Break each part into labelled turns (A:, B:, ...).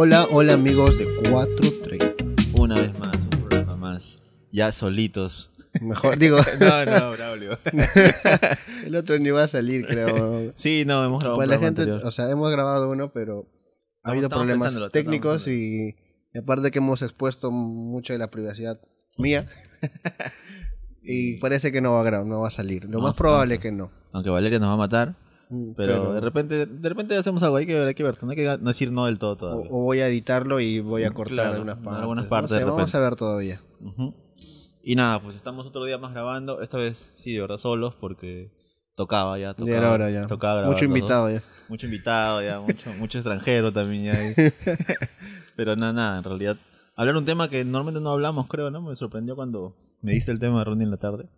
A: Hola, hola amigos de 430.
B: Una vez más, un programa más. Ya solitos.
A: Mejor, digo,
B: No, no, Braulio.
A: el otro ni va a salir, creo.
B: Sí, no, hemos grabado
A: Pues
B: un
A: la
B: programa
A: gente,
B: anterior.
A: o sea, hemos grabado uno, pero ha habido problemas técnicos y, y aparte que hemos expuesto mucho de la privacidad mía y parece que no va a, no va a salir. Lo
B: No,
A: más probable
B: no.
A: que no.
B: Aunque Valeria nos va a matar.
A: Mm,
B: Pero, de repente de repente hacemos algo. Hay que ver, hay que ver. No hay que no decir no del todo
A: o,
B: todavía.
A: o voy a editarlo y voy a cortar
B: Claro,
A: algunas partes.
B: algunas
A: No
B: partes
A: sé,
B: de
A: vamos a ver todavía.
B: Ujú. Y nada, pues estamos otro día más grabando. Esta vez sí, de verdad, solos porque tocaba ya. Tocaba,
A: Ya era hora ya.
B: Tocaba
A: Mucho invitado ya.
B: Mucho invitado ya, mucho, mucho extranjero también ya. Pero nada, nada, en realidad. Hablar un tema que normalmente no hablamos, creo, ¿no? Me sorprendió cuando me diste el tema de Ronnie en la tarde.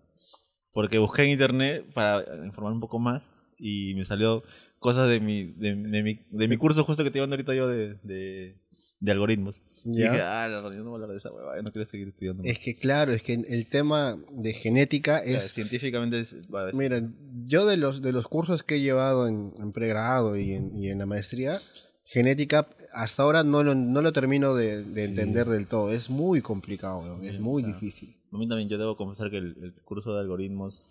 B: Porque busqué en internet para informar un poco más y me salió cosas de mi, de, de mi, de mi curso justo que estoy llevando ahorita yo de, de, de algoritmos. Y
A: Ya.
B: dije, ah, la Ronnie, no voy a hablar de esa hueva, yo no quiero seguir estudiando. más".
A: Es que claro, es que el tema de genética es...
B: científicamente es-
A: Mira, yo de los, de los cursos que he llevado en, en pregrado y en, y en la maestría, genética hasta ahora no lo, no lo termino de, de
B: Sí.
A: entender del todo. Es muy complicado, weón, es
B: Sí,
A: muy
B: o sea,
A: difícil.
B: A mí también yo debo confesar que el, el curso de algoritmos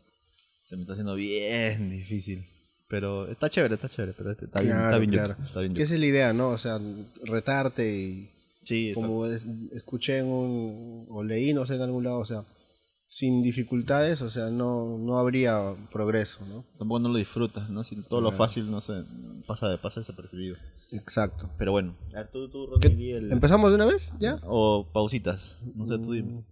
B: se me está haciendo bien difícil. Pero está chévere, está chévere, pero está bien,
A: Claro,
B: está bien,
A: claro.
B: está bien
A: esa es la idea, ¿no? O sea, retarte y
B: Sí,
A: como es- escuché en un, o leí, no sé, en algún lado, o sea, sin dificultades, o sea, no, no habría progreso, ¿no?
B: Tampoco no lo disfrutas, ¿no? Si todo lo
A: Claro.
B: fácil no se pasa, pasa desapercibido.
A: Exacto.
B: Pero bueno, a ver, tú, tú,
A: ¿Qué-
B: Ronnie, di el-
A: ¿Empezamos de una vez? ¿Ya?
B: O pausitas, no sé, tú dime.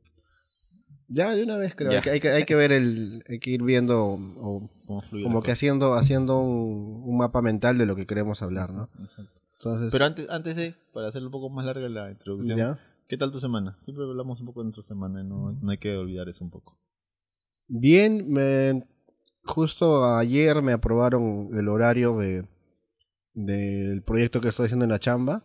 A: Mm, Ya, de una vez creo. Hay que, hay, que, hay que ver el. Hay que ir viendo. o-
B: ¿Cómo fluye
A: como que haciendo, haciendo un, un mapa mental de lo que queremos hablar, ¿no?
B: Exacto.
A: Entonces.
B: Pero antes, antes de, para hacer un poco más larga la introducción,
A: ¿ya?
B: ¿qué tal tu semana? Siempre hablamos un poco de nuestra semana, no, no hay que olvidar eso un poco.
A: Bien, me, justo ayer me aprobaron el horario de del proyecto que estoy haciendo en la chamba.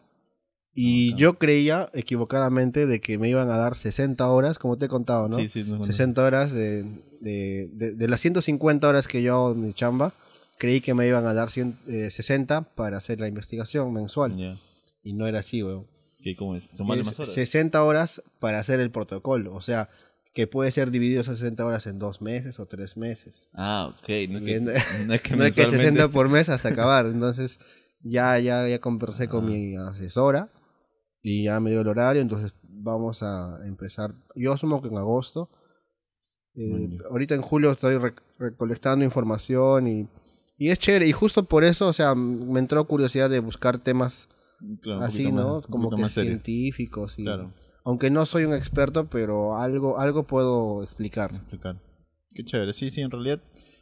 A: Y
B: Ah, ok.
A: yo creía equivocadamente de que me iban a dar 60 horas, como te he contado, ¿no?
B: Sí, sí, no, no.
A: 60 horas de, de, de, de las 150 horas que yo hago en mi chamba, creí que me iban a dar 100, eh, 60 para hacer la investigación mensual. Y no era así, weón.
B: ¿Qué, ¿Cómo es? ¿Sumarle
A: Es
B: más horas?
A: 60 horas para hacer el protocolo. O sea, que puede ser dividido esas 60 horas en dos meses o tres meses.
B: Ah, ok. No es que, no es que,
A: no es que
B: mensualmente-
A: 60 por mes hasta acabar. Entonces, ya, ya, ya conversé con
B: Ah.
A: mi asesora y ya me dio el horario. Entonces, vamos a empezar. Yo asumo que en agosto. Eh, ahorita en julio estoy rec- recolectando información y, y es chévere. Y justo por eso, o sea, me entró curiosidad de buscar temas
B: Claro,
A: así, ¿no?
B: más-
A: Como que científicos. Y,
B: Claro,
A: Aunque no soy un experto, pero algo, algo puedo explicar.
B: explicar. Qué chévere. Sí, sí, en realidad.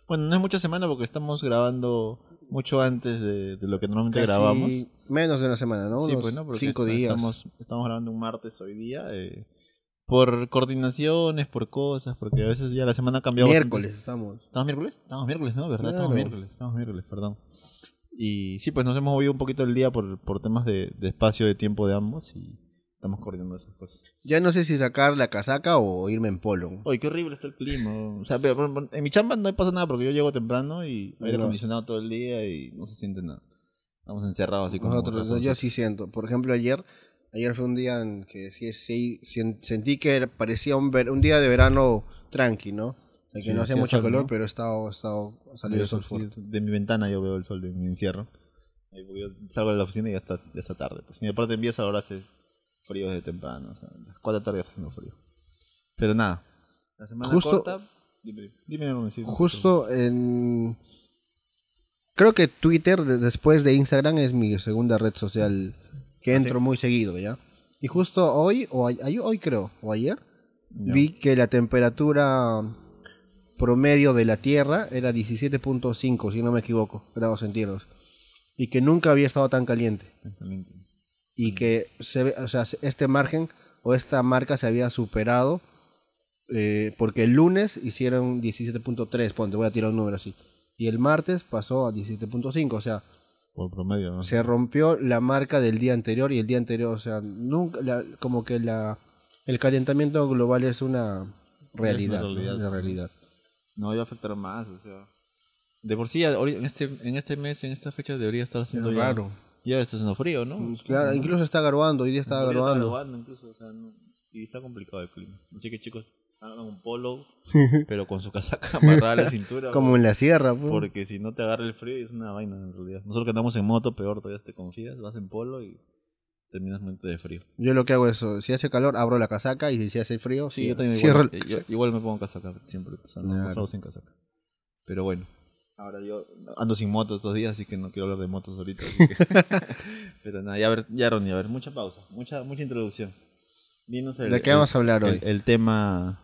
B: Bueno, no es mucha semana porque estamos grabando mucho antes de, de lo que normalmente
A: Casi
B: grabamos.
A: Menos de una semana, ¿no?
B: Sí,
A: Unos
B: pues no, porque
A: cinco días.
B: Estamos, estamos grabando un martes hoy día. eh, por coordinaciones, por cosas, porque a veces ya la semana ha cambiado. bastante.
A: Miércoles estamos.
B: ¿Estamos miércoles? Estamos miércoles, ¿no? ¿Verdad? Estamos
A: Claro.
B: miércoles, estamos miércoles, perdón. Y sí, pues nos hemos movido un poquito el día por, por temas de, de espacio, de tiempo de ambos y estamos coordinando esas cosas.
A: Ya no sé si sacar la casaca o irme en polo.
B: Oye, qué horrible está el clima. O sea, pero, pero, en mi chamba no pasa nada porque yo llego temprano y aire
A: No.
B: acondicionado todo el día y no se siente nada. Estamos encerrados así como
A: Nosotros,
B: ratones.
A: yo sí siento. Por ejemplo, ayer ayer fue un día en que sí, sí sentí que parecía un, ver- un día de verano tranqui, ¿no? De que
B: Sí,
A: no hacía mucho
B: sol,
A: calor,
B: ¿no?
A: pero estaba, estaba saliendo el sol
B: Sí, de mi ventana yo veo el sol de mi encierro. Yo salgo de la oficina y ya está, ya está tarde. Pues. Y aparte Vías ahora hace frío desde temprano. O sea, a las 4 de la tarde está haciendo frío. Pero nada. La semana
A: Justo-
B: corta. Dime, dime algo,
A: Justo en... Creo que Twitter, de- después de Instagram, es mi segunda red social que
B: ¿Ah,
A: entro
B: sí?
A: muy seguido, ¿ya? Y justo hoy, o a- hoy creo, o ayer, vi que la temperatura promedio de la Tierra era 17.5, si no me equivoco, grados centígrados. Y que nunca había estado tan caliente.
B: Excelente.
A: Y que se ve, o sea, este margen o esta marca se había superado eh, porque el lunes hicieron 17.3, ponte, voy a tirar un número así. Y el martes pasó a 17.5, o sea,
B: Por promedio, ¿no?
A: se rompió la marca del día anterior y el día anterior, o sea, nunca, la- como que la, el calentamiento global es una realidad, ¿no?
B: realidad.
A: Una realidad.
B: No iba a afectar más, o sea. De por sí, en este, en este mes, en esta fecha, debería estar haciendo
A: Es raro.
B: Ya está haciendo frío, ¿no?
A: Mm, Claro, incluso está garuando, hoy día
B: está
A: garuando.
B: graduando incluso, o sea, no- sí, está complicado el clima. Así que chicos, hagan un polo, pero con su casaca amarrada a la cintura.
A: Como en la sierra, pues.
B: Porque si no te agarra el frío es una vaina en realidad. Nosotros que andamos en moto, peor todavía te confías, vas en polo y terminas muerto de frío.
A: Yo lo que hago es, si hace calor, abro la casaca y si hace frío,
B: Sí, yo también
A: cierro
B: igual,
A: el-
B: yo- igual me pongo casaca siempre, o sea, no,
A: Claro.
B: sin casaca. Pero bueno, ahora yo ando sin moto estos días, así que no quiero hablar de motos ahorita. así que- Pero nada, ya, ver, ya Ronnie, a ver, mucha pausa, mucha mucha introducción. Dinos el,
A: ¿De qué
B: el-
A: vamos a hablar hoy?
B: el tema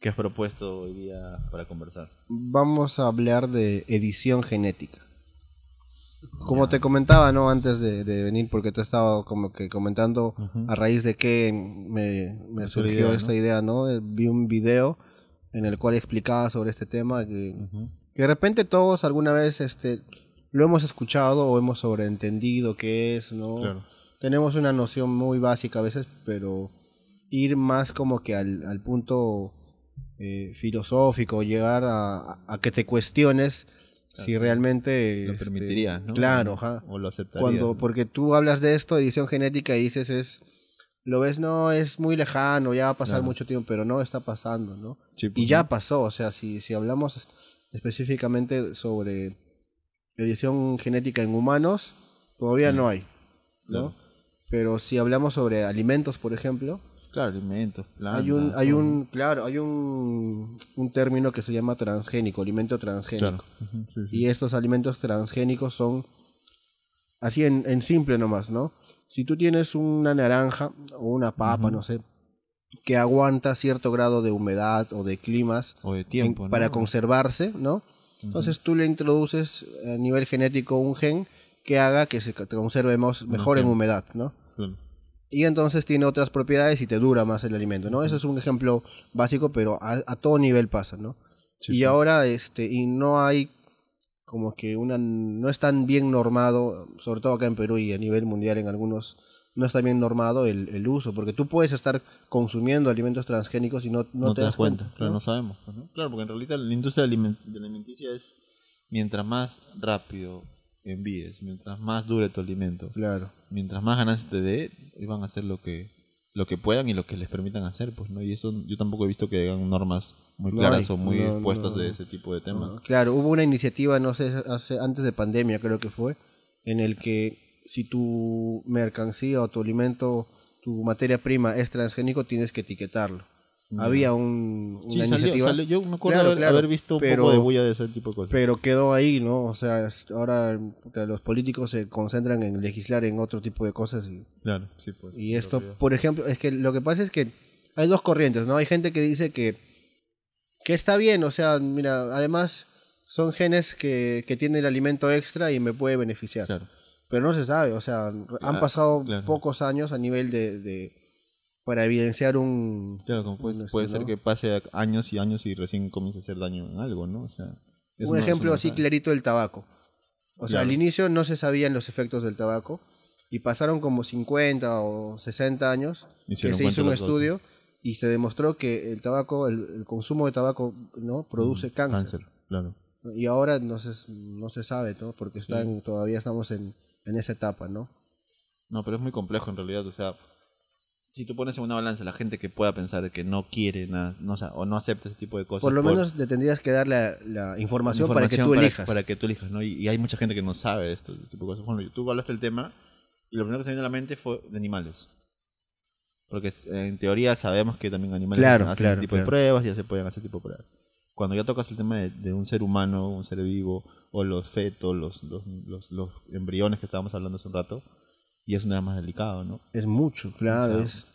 B: que has propuesto hoy día para conversar.
A: Vamos a hablar de edición genética. Como te comentaba, ¿no? Antes de, de venir, porque te he estado como que comentando a raíz de que me, me
B: Surgió idea,
A: esta
B: ¿no?
A: idea, ¿no? Eh, Vi un video en el cual explicaba sobre este tema que. Que de repente todos alguna vez este, lo hemos escuchado o hemos sobreentendido qué es, ¿no?
B: Claro.
A: Tenemos una noción muy básica a veces, pero ir más como que al, al punto eh, filosófico, llegar a, a que te cuestiones
B: Claro,
A: si realmente...
B: Lo
A: este,
B: permitirías, ¿no?
A: Claro, ajá.
B: O lo aceptarías.
A: Cuando,
B: ¿no?
A: porque tú hablas de esto, edición genética, y dices es... Lo ves, no, es muy lejano, ya va a pasar
B: Claro.
A: mucho tiempo, pero no está pasando, ¿no?
B: Sí, pues,
A: Y ya
B: ¿no?
A: pasó, o sea, si, si hablamos específicamente sobre edición genética en humanos, todavía
B: Mm.
A: no hay, ¿no?
B: Claro.
A: Pero si hablamos sobre alimentos, por ejemplo,
B: Claro, alimentos, plantas.
A: hay un, hay un, claro, hay un, un término que se llama transgénico, alimento transgénico.
B: Claro. Ujú, sí, sí.
A: Y estos alimentos transgénicos son así en, en simple nomás, ¿no? Si tú tienes una naranja o una papa, no sé, que aguanta cierto grado de humedad o de climas
B: O de
A: en-
B: tiempo, ¿no?
A: para conservarse, ¿no? Entonces tú le introduces a nivel genético un gen que haga que se conserve más- mejor en humedad, ¿no?
B: Claro.
A: Y entonces tiene otras propiedades y te dura más el alimento, ¿no? Ese es un ejemplo básico, pero a, a todo nivel pasa, ¿no?
B: Sí,
A: y
B: sí.
A: ahora, este, y no hay como que una, no es tan bien normado, sobre todo acá en Perú y a nivel mundial en algunos, no está bien normado el, el uso, porque tú puedes estar consumiendo alimentos transgénicos y no, no,
B: no,
A: te, das cuenta.
B: Claro,
A: ¿no?
B: no sabemos. ¿no? Claro, porque en realidad la industria de alimenticia es mientras más rápido envíes, mientras más dure tu alimento,
A: Claro.
B: mientras más ganancias te dé, van a hacer lo que lo que puedan y lo que les permitan hacer, pues, ¿no? Y eso yo tampoco he visto que hagan normas muy
A: No
B: claras
A: hay,
B: o muy
A: no,
B: puestas
A: no.
B: de ese tipo de temas.
A: Claro, hubo una iniciativa, no sé, hace, antes de pandemia creo que fue, en el que si tu mercancía o tu alimento, tu materia prima es transgénico, tienes que etiquetarlo. Había un, una
B: Sí, salió,
A: iniciativa,
B: salió- yo me acuerdo
A: Claro,
B: haber,
A: claro,
B: haber visto un
A: pero-
B: poco de bulla de ese tipo de cosas.
A: pero quedó ahí, ¿no? O sea, ahora los políticos se concentran en legislar en otro tipo de cosas y,
B: claro, sí, pues.
A: y esto, por ejemplo, es que lo que pasa es que hay dos corrientes, ¿no? Hay gente que dice que, que está bien, o sea, mira, además son genes que, que tienen el alimento extra y me puede beneficiar.
B: Claro.
A: Pero no se sabe, o sea, han pasado
B: claro.
A: pocos años a nivel de, de- para evidenciar un...
B: Claro, como puede,
A: No
B: puede
A: sé,
B: ser que pase años y años y recién comience a hacer daño en algo, ¿no? O sea,
A: un ejemplo así
B: sabe.
A: clarito del tabaco. O sea,
B: Claro.
A: al inicio no se sabían los efectos del tabaco y pasaron como 50 o 60 años que se hizo un estudio y se demostró que el tabaco, el, el consumo de tabaco, ¿no? Produce
B: Mm,
A: cáncer.
B: claro.
A: Y ahora no se, no se sabe, ¿no? Porque
B: Sí.
A: están, todavía estamos en, en esa etapa, ¿no?
B: No, pero es muy complejo en realidad, o sea, si tú pones en una balanza la gente que pueda pensar que no quiere nada, no, o, sea, o no acepta ese tipo de cosas.
A: Por lo menos le tendrías que dar la, la información, para que tú elijas.
B: Para que tú elijas, ¿no? Y, y hay mucha gente que no sabe de esto, de este tipo de cosas. Bueno, tú hablaste del tema y lo primero que se me vino a la mente fue de animales. Porque eh, en teoría sabemos que también animales
A: Claro,
B: hacen
A: claro,
B: ese tipo
A: claro.
B: de pruebas, ya se pueden hacer tipo de pruebas. Cuando ya tocas el tema de, de un ser humano, un ser vivo, o los fetos, los, los, los, los embriones que estábamos hablando hace un rato, y es nada más delicado, ¿no?
A: Es mucho, claro.
B: Claro.
A: Es,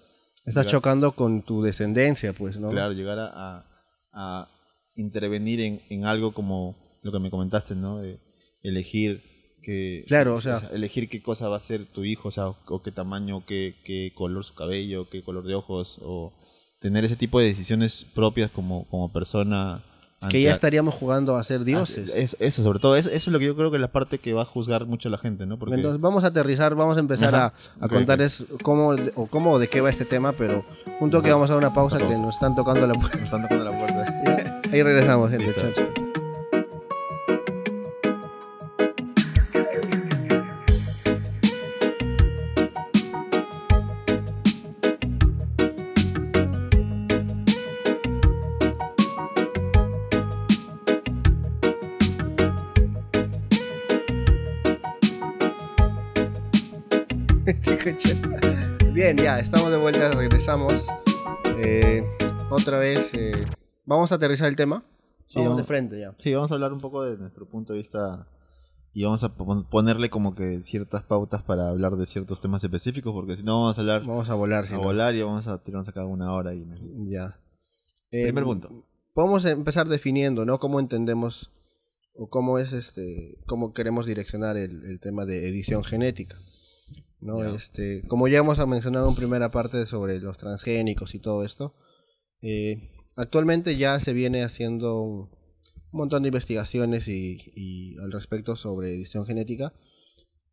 A: estás
B: Llegar-
A: chocando con tu descendencia, pues, ¿no?
B: Claro, llegar a, a- a intervenir en, en algo como lo que me comentaste, ¿no? De elegir que
A: Claro, o sea-
B: elegir qué cosa va a ser tu hijo, o sea, o, o qué tamaño, qué, qué color su cabello, qué color de ojos, o tener ese tipo de decisiones propias como, como persona.
A: Que ya estaríamos jugando a ser dioses.
B: Ah, es- eso, sobre todo, eso, eso es lo que yo creo que es la parte que va a juzgar mucho a la gente, ¿no? Porque
A: Entonces vamos a aterrizar, vamos a empezar
B: Ajá.
A: a, a
B: Ok,
A: contarles cómo o cómo o de qué va este tema, pero un toque vamos a una pausa que nos están tocando la puerta.
B: me están tocando la puerta.
A: Ahí regresamos, gente.
B: Listo.
A: Chao, chao. Vuelta, regresamos. Eh, otra vez, eh, vamos a aterrizar el tema.
B: Sí,
A: vamos
B: vamos-
A: de frente ya.
B: Sí, vamos a hablar un poco de nuestro punto de vista y vamos a pon- ponerle como que ciertas pautas para hablar de ciertos temas específicos, porque si no vamos a hablar
A: Vamos a volar, si
B: a volar y vamos a tirarnos acá una hora y
A: Ya. Eh,
B: Primer punto.
A: Podemos empezar definiendo, ¿no? Cómo entendemos o cómo es este, cómo queremos direccionar el, el tema de edición genética. ¿No?
B: Ya.
A: Este, como ya hemos mencionado en primera parte sobre los transgénicos y todo esto, eh, actualmente ya se viene haciendo un, montón de investigaciones y, y al respecto sobre edición genética.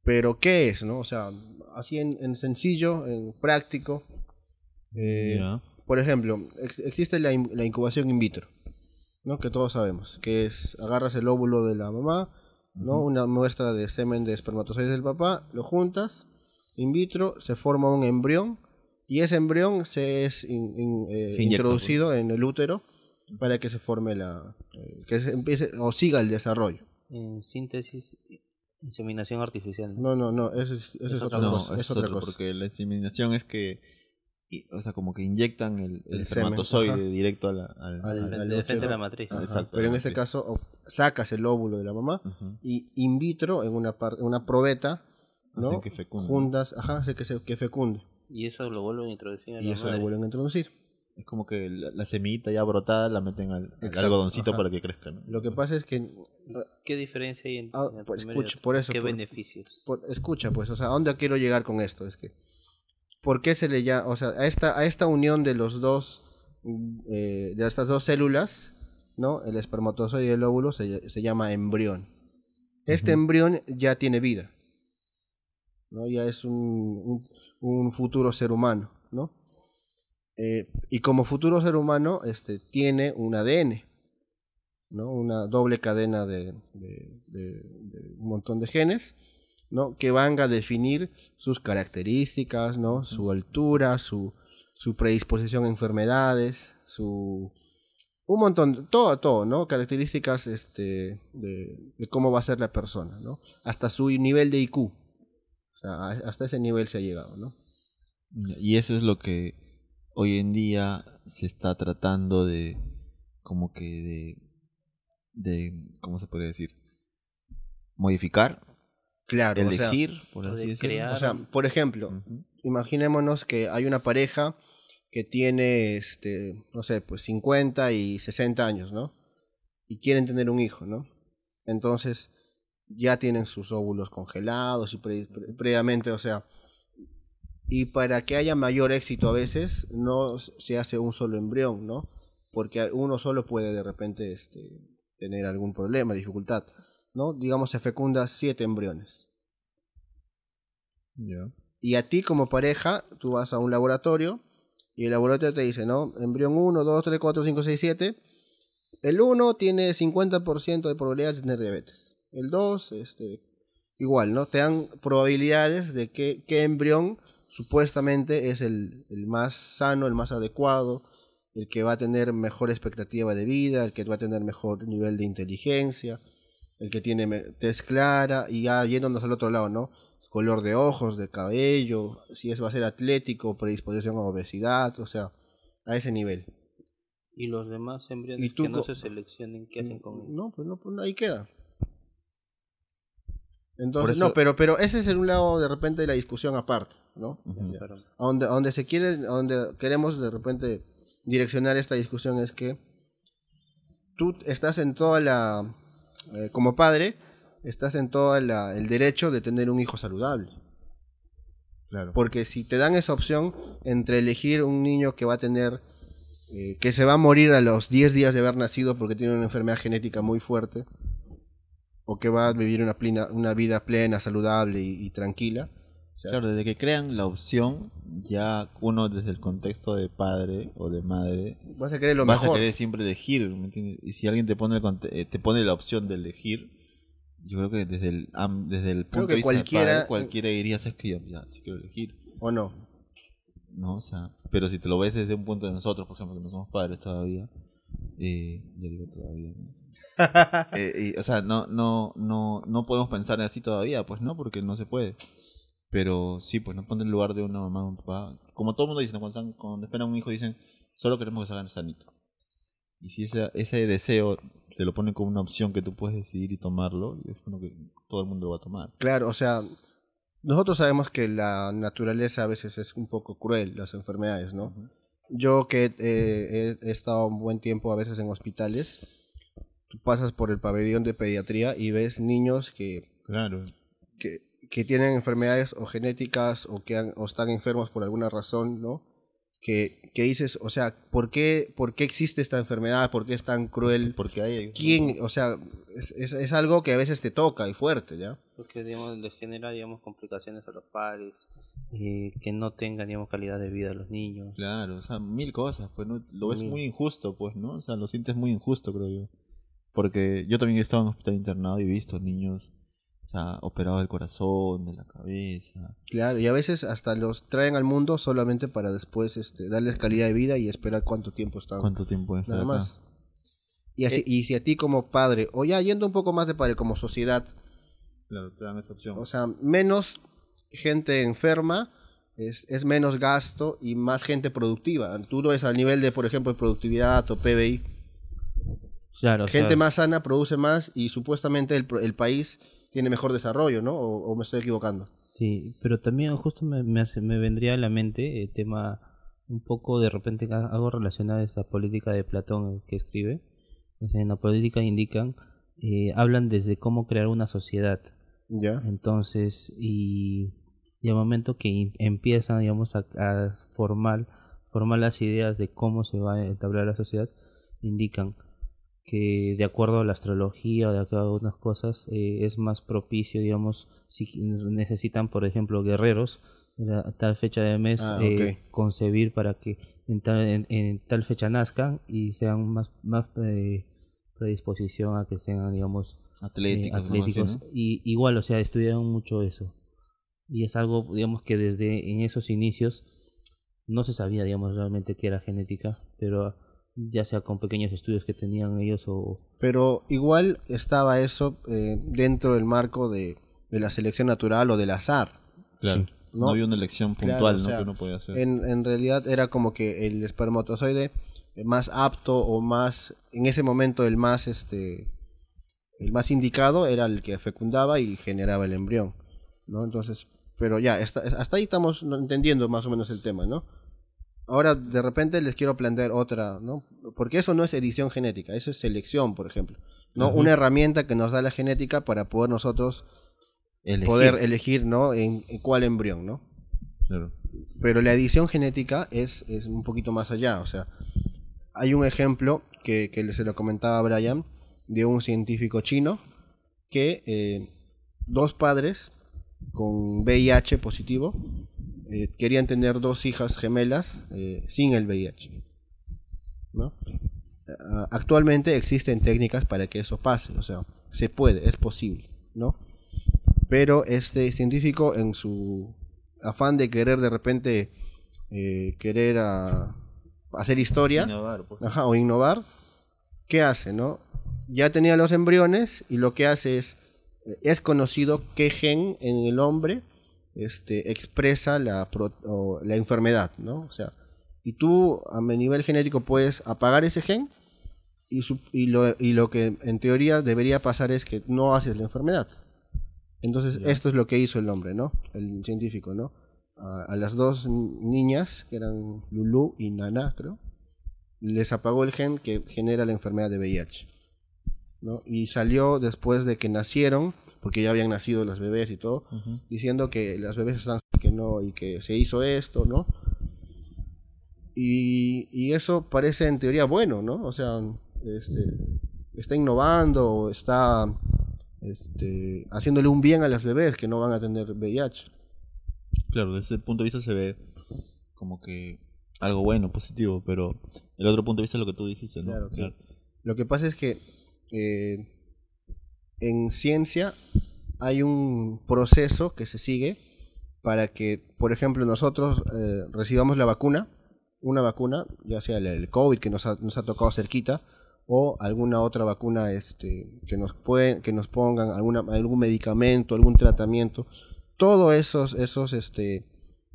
A: Pero, ¿qué es? ¿no? O sea, así en, en sencillo, en práctico. eh,
B: Ya.
A: por ejemplo, ex- existe la, in- la incubación in vitro, ¿no? Que todos sabemos, que es agarras el óvulo de la mamá, ¿no?
B: Ujú.
A: Una muestra de semen de espermatozoides del papá, lo juntas, in vitro, se forma un embrión y ese embrión se es in- in- eh,
B: Se inyecta,
A: introducido en el útero para que se forme la eh, que se empiece o siga el desarrollo.
C: En síntesis, inseminación artificial.
A: No, no, no, ese es, ese es
C: Es
A: otra
C: otra
B: No,
A: cosa,
B: es
A: es otra cosa.
B: porque la inseminación es que, y- o sea, como que inyectan el, el
A: El semen,
B: espermatozoide
A: ajá.
B: directo a la- al,
A: Al-
B: al-
C: de,
A: al
C: de frente a la matriz.
A: Ajá,
B: exacto,
A: pero en este caso sacas el óvulo de la mamá
B: Ujú.
A: y in vitro en una par- una probeta ¿no?
B: Hacen que fecunde.
A: juntas ajá hace que se que fecunde
C: Y eso lo vuelven a introducir en
A: y
C: la
A: eso
C: madre.
A: lo vuelven a introducir
B: Es como que la, la semillita ya brotada la meten al, al
A: Exacto,
B: algodoncito
A: ajá.
B: para que crezca, ¿no?
A: lo que pasa es que
C: ¿Qué diferencia hay entre
A: Ah,
C: el
A: pues,
C: y
A: escucha, por eso,
C: ¿Qué
A: por-
C: beneficios?
A: por- escucha pues o sea a dónde quiero llegar con esto es que por qué se le llama o sea a esta a esta unión de los dos mm, eh, de estas dos células no el espermatozoide y el óvulo se, se llama embrión este
B: Ujú.
A: embrión ya tiene vida no ya es un, un, un futuro ser humano no Eh, y como futuro ser humano este tiene un ADN ¿no? una doble cadena de, de- de- de un montón de genes ¿no? que van a definir sus características, ¿no? su altura, su, su predisposición a enfermedades, su un montón, todo, todo, ¿no? Características este, de, de cómo va a ser la persona, ¿no? Hasta su nivel de IQ. Sea, hasta ese nivel se ha llegado, ¿no?
B: Y eso es lo que hoy en día se está tratando de, como que de, de ¿cómo se puede decir? Modificar,
A: Claro, o sea,
B: elegir, por así
C: de
B: decirlo.
C: crear.
A: o sea, por ejemplo, imaginémonos que hay una pareja que tiene, este, no sé, pues 50 y 60 años, ¿no? Y quieren tener un hijo, ¿no? Entonces ya tienen sus óvulos congelados y pre- pre- previamente, o sea, y para que haya mayor éxito a veces no se hace un solo embrión, ¿no? Porque uno solo puede de repente este, tener algún problema, dificultad, ¿no? Digamos se fecunda siete embriones.
B: Ya.
A: Y a ti como pareja, tú vas a un laboratorio y el laboratorio te dice, ¿no? Embrión 1, 2, 3, 4, 5, 6, 7. El 1 tiene 50% de probabilidades de tener diabetes. El 2, este, igual, ¿no? Te dan probabilidades de que, qué embrión supuestamente es el, el más sano, el más adecuado, el que va a tener mejor expectativa de vida, el que va a tener mejor nivel de inteligencia, el que tiene tez clara, y ya yéndonos al otro lado, ¿no? color de ojos, de cabello, si es va a ser atlético, predisposición a obesidad, o sea, a ese nivel.
C: Y los demás embriones
A: ¿Y tú
C: que no se seleccionen, ¿qué hacen con ellos?
A: No, pues no, pues ahí queda. Entonces,
B: Por eso-
A: no, pero, pero ese es un lado de repente de la discusión aparte, ¿no?
C: Pero-
A: A donde, a donde se quiere, a donde queremos de repente direccionar esta discusión es que tú estás en toda la, eh, como padre, estás en todo el derecho de tener un hijo saludable.
B: Claro.
A: Porque si te dan esa opción entre elegir un niño que va a tener, eh, que se va a morir a los 10 días de haber nacido porque tiene una enfermedad genética muy fuerte, o que va a vivir una, plena, una vida plena, saludable y, y tranquila. o sea,
B: Claro, desde que crean la opción, ya uno desde el contexto de padre o de madre
A: vas a querer lo
B: vas
A: mejor.
B: a querer siempre elegir, ¿me entiendes? Y si alguien te pone el eh, te pone la opción de elegir, yo creo que desde el desde el punto de vista
A: cualquiera-
B: de padre, cualquiera diría, sabes que yo ya sí quiero elegir,
A: ¿O no?
B: ¿no? O sea, pero si te lo ves desde un punto de nosotros, por ejemplo, que no somos padres todavía, eh, ya digo todavía, ¿no? Eh, y, o sea, no, no, no, no podemos pensar así todavía, pues no, porque no se puede. Pero sí, pues no pone el lugar de una mamá o un papá. Como todo el mundo dice, cuando, están- cuando esperan un hijo dicen, solo queremos que salgan sanito. Y si ese, ese deseo te lo ponen como una opción que tú puedes decidir y tomarlo, es como que todo el mundo lo va a tomar.
A: Claro, o sea, nosotros sabemos que la naturaleza a veces es un poco cruel, las enfermedades, ¿no? Yo que eh, he, he estado un buen tiempo a veces en hospitales, tú pasas por el pabellón de pediatría y ves niños que,
B: Claro.
A: que, que tienen enfermedades o genéticas o que han- o están enfermos por alguna razón, ¿no? Que, que dices, o sea, ¿por qué, ¿por qué existe esta enfermedad? ¿Por qué es tan cruel?
B: Porque hay...
A: ¿Quién? O sea, es, es, es algo que a veces te toca y fuerte, ¿ya?
C: Porque digamos, les genera digamos, complicaciones a los padres, eh, que no tengan digamos, calidad de vida a los niños.
B: Claro, o sea, mil cosas, pues ¿no? lo ves
C: Mil.
B: muy injusto, pues, ¿no? O sea, lo sientes muy injusto, creo yo. Porque yo también he estado en hospital internado y he visto niños, o sea, operados del corazón, de la cabeza.
A: Claro, y a veces hasta los traen al mundo solamente para después este, darles calidad de vida y esperar cuánto tiempo están.
B: ¿Cuánto tiempo es
A: Nada más. Y, así,
C: Eh.
A: y si a ti como padre, o ya yendo un poco más de padre como sociedad,
B: Claro, te dan esa opción.
A: o sea, menos gente enferma, es, es menos gasto y más gente productiva. Tú lo ves al nivel de, por ejemplo, productividad o PBI.
C: Claro,
A: gente más sana produce más y supuestamente el, el país tiene mejor desarrollo, ¿no? O, o me estoy equivocando.
C: Sí, pero también justo me, me, hace- me vendría a la mente el tema un poco de repente algo relacionado a esa política de Platón que escribe. En la política indican, eh, hablan desde cómo crear una sociedad.
A: Ya.
C: Entonces, y, y al momento que em- empiezan, digamos, a, a formar, formar las ideas de cómo se va a entablar la sociedad, indican que de acuerdo a la astrología o de acuerdo a algunas cosas, eh, es más propicio, digamos, si necesitan, por ejemplo, guerreros, en la- tal fecha de mes,
A: Ah,
C: eh, concebir para que en tal, en, en tal fecha nazcan y sean más, más eh, predisposición a que tengan, digamos,
B: Atléticos,
C: atléticos.
B: ¿no?
C: Y igual, o sea, estudiaron mucho eso. Y es algo, digamos, que desde en esos inicios no se sabía, digamos, realmente qué era genética, pero ya sea con pequeños estudios que tenían ellos o...
A: Pero igual estaba eso eh, dentro del marco de, de la selección natural o del azar.
B: Claro.
A: Sí.
B: No,
A: ¿no?
B: había una elección
A: Claro,
B: puntual,
A: o
B: ¿no?
A: sea,
B: Que uno podía hacer.
A: En, en realidad era como que el espermatozoide más apto o más, en ese momento el más, este, el más indicado era el que fecundaba y generaba el embrión, ¿no? Entonces, pero ya, está- hasta ahí estamos entendiendo más o menos el tema, ¿no? Ahora, de repente les quiero plantear otra, ¿no? Porque eso no es edición genética, eso es selección, por ejemplo. ¿no? Una herramienta que nos da la genética para poder nosotros
B: Elegir.
A: poder elegir, ¿no? En, en cuál embrión, ¿no?
B: Claro.
A: Pero la edición genética es, es un poquito más allá. O sea, hay un ejemplo que, que se lo comentaba a Brian de un científico chino que eh, dos padres con VIH positivo eh, querían tener dos hijas gemelas eh, sin el VIH. ¿no? Actualmente existen técnicas para que eso pase, o sea, se puede, es posible, ¿no? Pero este científico en su afán de querer de repente eh, querer hacer historia
B: Innovar, pues.
A: ajá, o innovar, ¿qué hace, no? Ya tenía los embriones y lo que hace es es conocido qué gen en el hombre este, expresa la, pro- o la enfermedad, ¿no? O sea, y tú a nivel genético puedes apagar ese gen y, su- y, lo, y lo que en teoría debería pasar es que no haces la enfermedad. Entonces, esto es lo que hizo el hombre, ¿no? El científico, ¿no? A, a las dos niñas, que eran Lulu y Nana, creo, les apagó el gen que genera la enfermedad de VIH. ¿no? Y salió después de que nacieron, porque ya habían nacido los bebés y todo,
B: Ujú.
A: diciendo que las bebés están que no y que se hizo esto, ¿no? Y, y eso parece en teoría bueno, ¿no? O sea, este, está innovando está este, haciéndole un bien a las bebés que no van a tener VIH.
B: Claro, desde ese punto de vista se ve como que algo bueno, positivo, pero el otro punto de vista es lo que tú dijiste, ¿no?
A: Claro, que- Lo que pasa es que eh, en ciencia hay un proceso que se sigue para que, por ejemplo, nosotros eh, recibamos la vacuna, una vacuna, ya sea el, el COVID que nos ha, nos ha tocado cerquita, o alguna otra vacuna este, que nos que nos pongan alguna, algún medicamento, algún tratamiento. todos esos, esos este,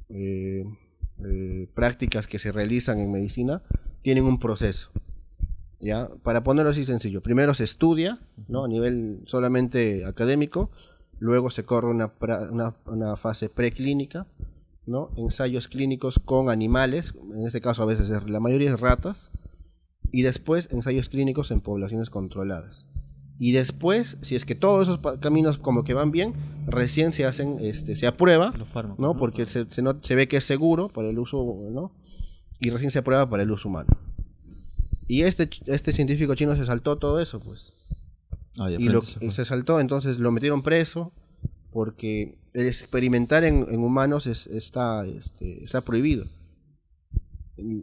A: eh, eh, prácticas que se realizan en medicina tienen un proceso. ¿Ya? Para ponerlo así sencillo, primero se estudia, ¿no? A nivel solamente académico, luego se corre una, pra- una, una fase preclínica, ¿no? Ensayos clínicos con animales, en este caso a veces es- la mayoría es ratas, y después ensayos clínicos en poblaciones controladas. Y después, si es que todos esos caminos como que van bien, recién se hacen, este, se aprueba. ¿no? Porque se, se, no- se ve que es seguro para el uso, ¿no? Y recién se aprueba para el uso humano. Y este, este científico chino se saltó todo eso, pues.
B: Ah,
A: Y lo,
B: frente se
A: saltó, entonces lo metieron preso porque el experimentar en, en humanos es- está, este, está prohibido.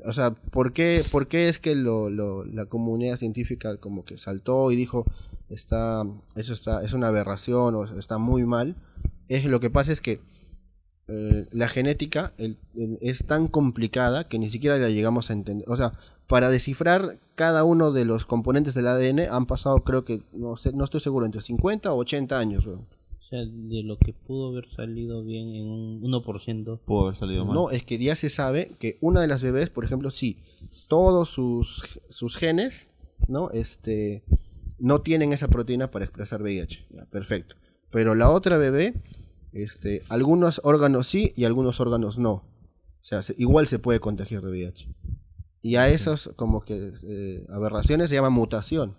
A: O sea, ¿por qué, por qué es que lo, lo- la comunidad científica como que saltó y dijo está, eso está, es una aberración o está muy mal? Es lo que pasa es que eh, la genética el- el- es tan complicada que ni siquiera la llegamos a entender. O sea, para descifrar cada uno de los componentes del ADN han pasado, creo que, no sé, no estoy seguro, entre 50 o 80 años.
C: O sea, de lo que pudo haber salido bien en un 1%.
B: Pudo haber salido mal.
A: No, es que ya se sabe que una de las bebés, por ejemplo, sí, todos sus, sus genes, ¿no? Este, no tienen esa proteína para expresar VIH. Ya, perfecto. Pero la otra bebé, este, algunos órganos sí y algunos órganos no. O sea, se- igual se puede contagiar de VIH. Y a esas como que eh, aberraciones se llama mutación.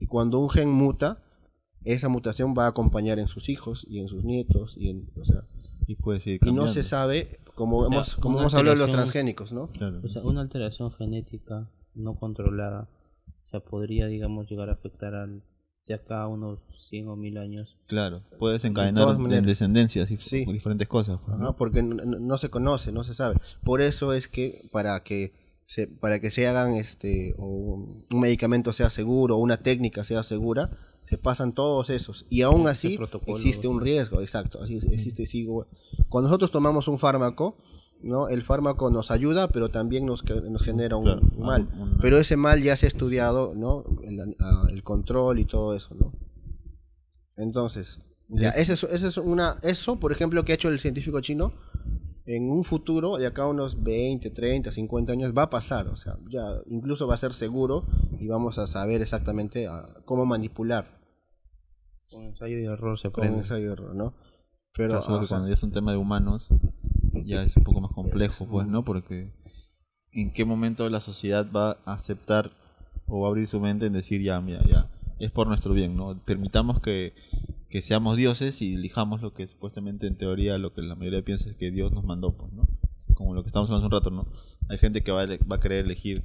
A: Y cuando un gen muta, esa mutación va a acompañar en sus hijos y en sus nietos y en, o sea,
B: Y puede seguir
A: y no se sabe, como
C: O sea,
A: hemos, como hemos hablado de los transgénicos, ¿no?
B: Claro.
C: O sea, una alteración genética no controlada, o sea, podría, digamos, llegar a afectar al de acá a unos 100 o 1000 años.
B: Claro, puede
A: De
B: desencadenar en descendencias y
A: Sí.
B: diferentes cosas. pues,
A: Ajá,
B: ¿no?
A: porque no, se conoce, no se sabe. Por eso es que para que se, para que se hagan este o un medicamento sea seguro, o una técnica sea segura, se pasan todos esos. Y aún
C: Este
A: así existe un riesgo, exacto. Así existe, sí. Cuando nosotros tomamos un fármaco, ¿no? El fármaco nos ayuda, pero también nos, que- nos genera un,
B: Claro,
A: un mal.
B: un- un-
A: Pero ese mal ya se ha estudiado, ¿no? El, ah, el control y todo eso, ¿no? Entonces, ya,
B: Es-
A: ese es, ese es una, eso, por ejemplo, que ha hecho el científico chino, en un futuro, de acá a unos 20, 30, 50 años, va a pasar, o sea, ya incluso va a ser seguro y vamos a saber exactamente ah, cómo manipular
C: Con ensayo y error se
A: con
C: aprende.
A: ensayo y error, ¿no? Pero,
B: Claro,
A: ah,
B: cuando ya es un tema de humanos, ya es un poco más complejo,
A: Es
B: pues, ¿no? Porque en qué momento la sociedad va a aceptar o va a abrir su mente en decir, ya, mira, ya, es por nuestro bien, ¿no? Permitamos que, que seamos dioses y elijamos lo que supuestamente en teoría lo que la mayoría piensa es que Dios nos mandó, pues, ¿no? Como lo que estamos hablando hace un rato, ¿no? Hay gente que va a, va a querer elegir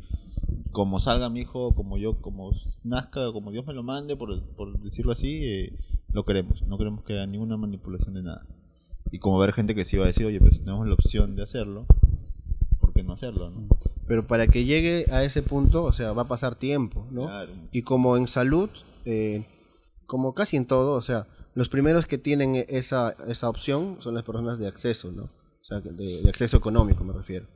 B: como salga mi hijo, como yo, como nazca, como Dios me lo mande, por, por decirlo así, eh, lo queremos. No queremos que haya ninguna manipulación de nada. Y como haber gente que sí va a decir, oye, pues tenemos la opción de hacerlo, ¿por qué no hacerlo? ¿no?
A: pero para que llegue a ese punto, o sea, va a pasar tiempo, ¿no?
B: Claro.
A: Y como en salud, eh, como casi en todo, o sea, los primeros que tienen esa, esa opción son las personas de acceso, ¿no? O sea, de, de acceso económico me refiero.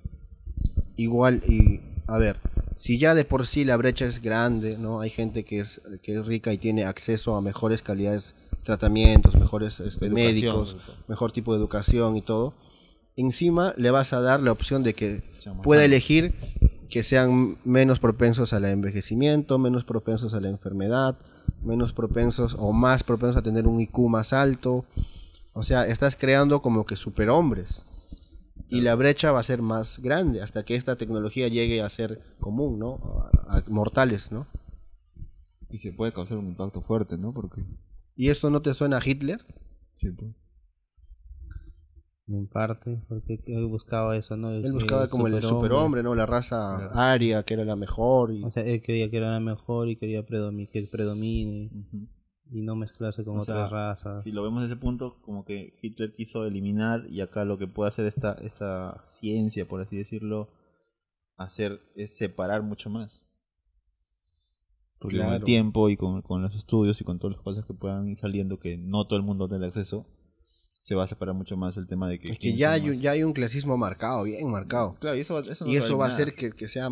A: Igual, y a ver, si ya de por sí la brecha es grande, ¿no? Hay gente que es, que es rica y tiene acceso a mejores calidades, tratamientos, mejores este, médicos, mejor tipo de educación y todo. Encima le vas a dar la opción de que pueda elegir que sean menos propensos al envejecimiento, menos propensos a la enfermedad, menos propensos o más propensos a tener un IQ más alto. O sea, estás creando como que superhombres. Y la brecha va a ser más grande hasta que esta tecnología llegue a ser común, ¿no? A, a mortales, ¿no?
B: Y se puede causar un impacto fuerte, ¿no? Porque...
A: ¿Y esto no te suena a Hitler?
B: Sí, pues.
C: En parte, porque él buscaba eso, ¿no?
A: Él
C: Ese
A: buscaba como el superhombre, ¿no? La raza
B: Claro.
A: aria, que era la mejor. Y...
C: O sea, él creía que era la mejor y quería predomi- que predomine
B: Ujú.
C: y no mezclarse con
B: O
C: otras
B: sea,
C: razas.
B: Si lo vemos desde ese punto, como que Hitler quiso eliminar y acá lo que puede hacer esta, esta ciencia, por así decirlo, hacer es separar mucho más. Porque con el tiempo y con, con los estudios y con todas las cosas que puedan ir saliendo, que no todo el mundo tiene acceso, se va a separar mucho más el tema de que...
A: es que ya hay, ya hay un clasismo marcado, bien marcado.
B: Claro, y eso, va- eso no
A: y eso va a hacer que, que sea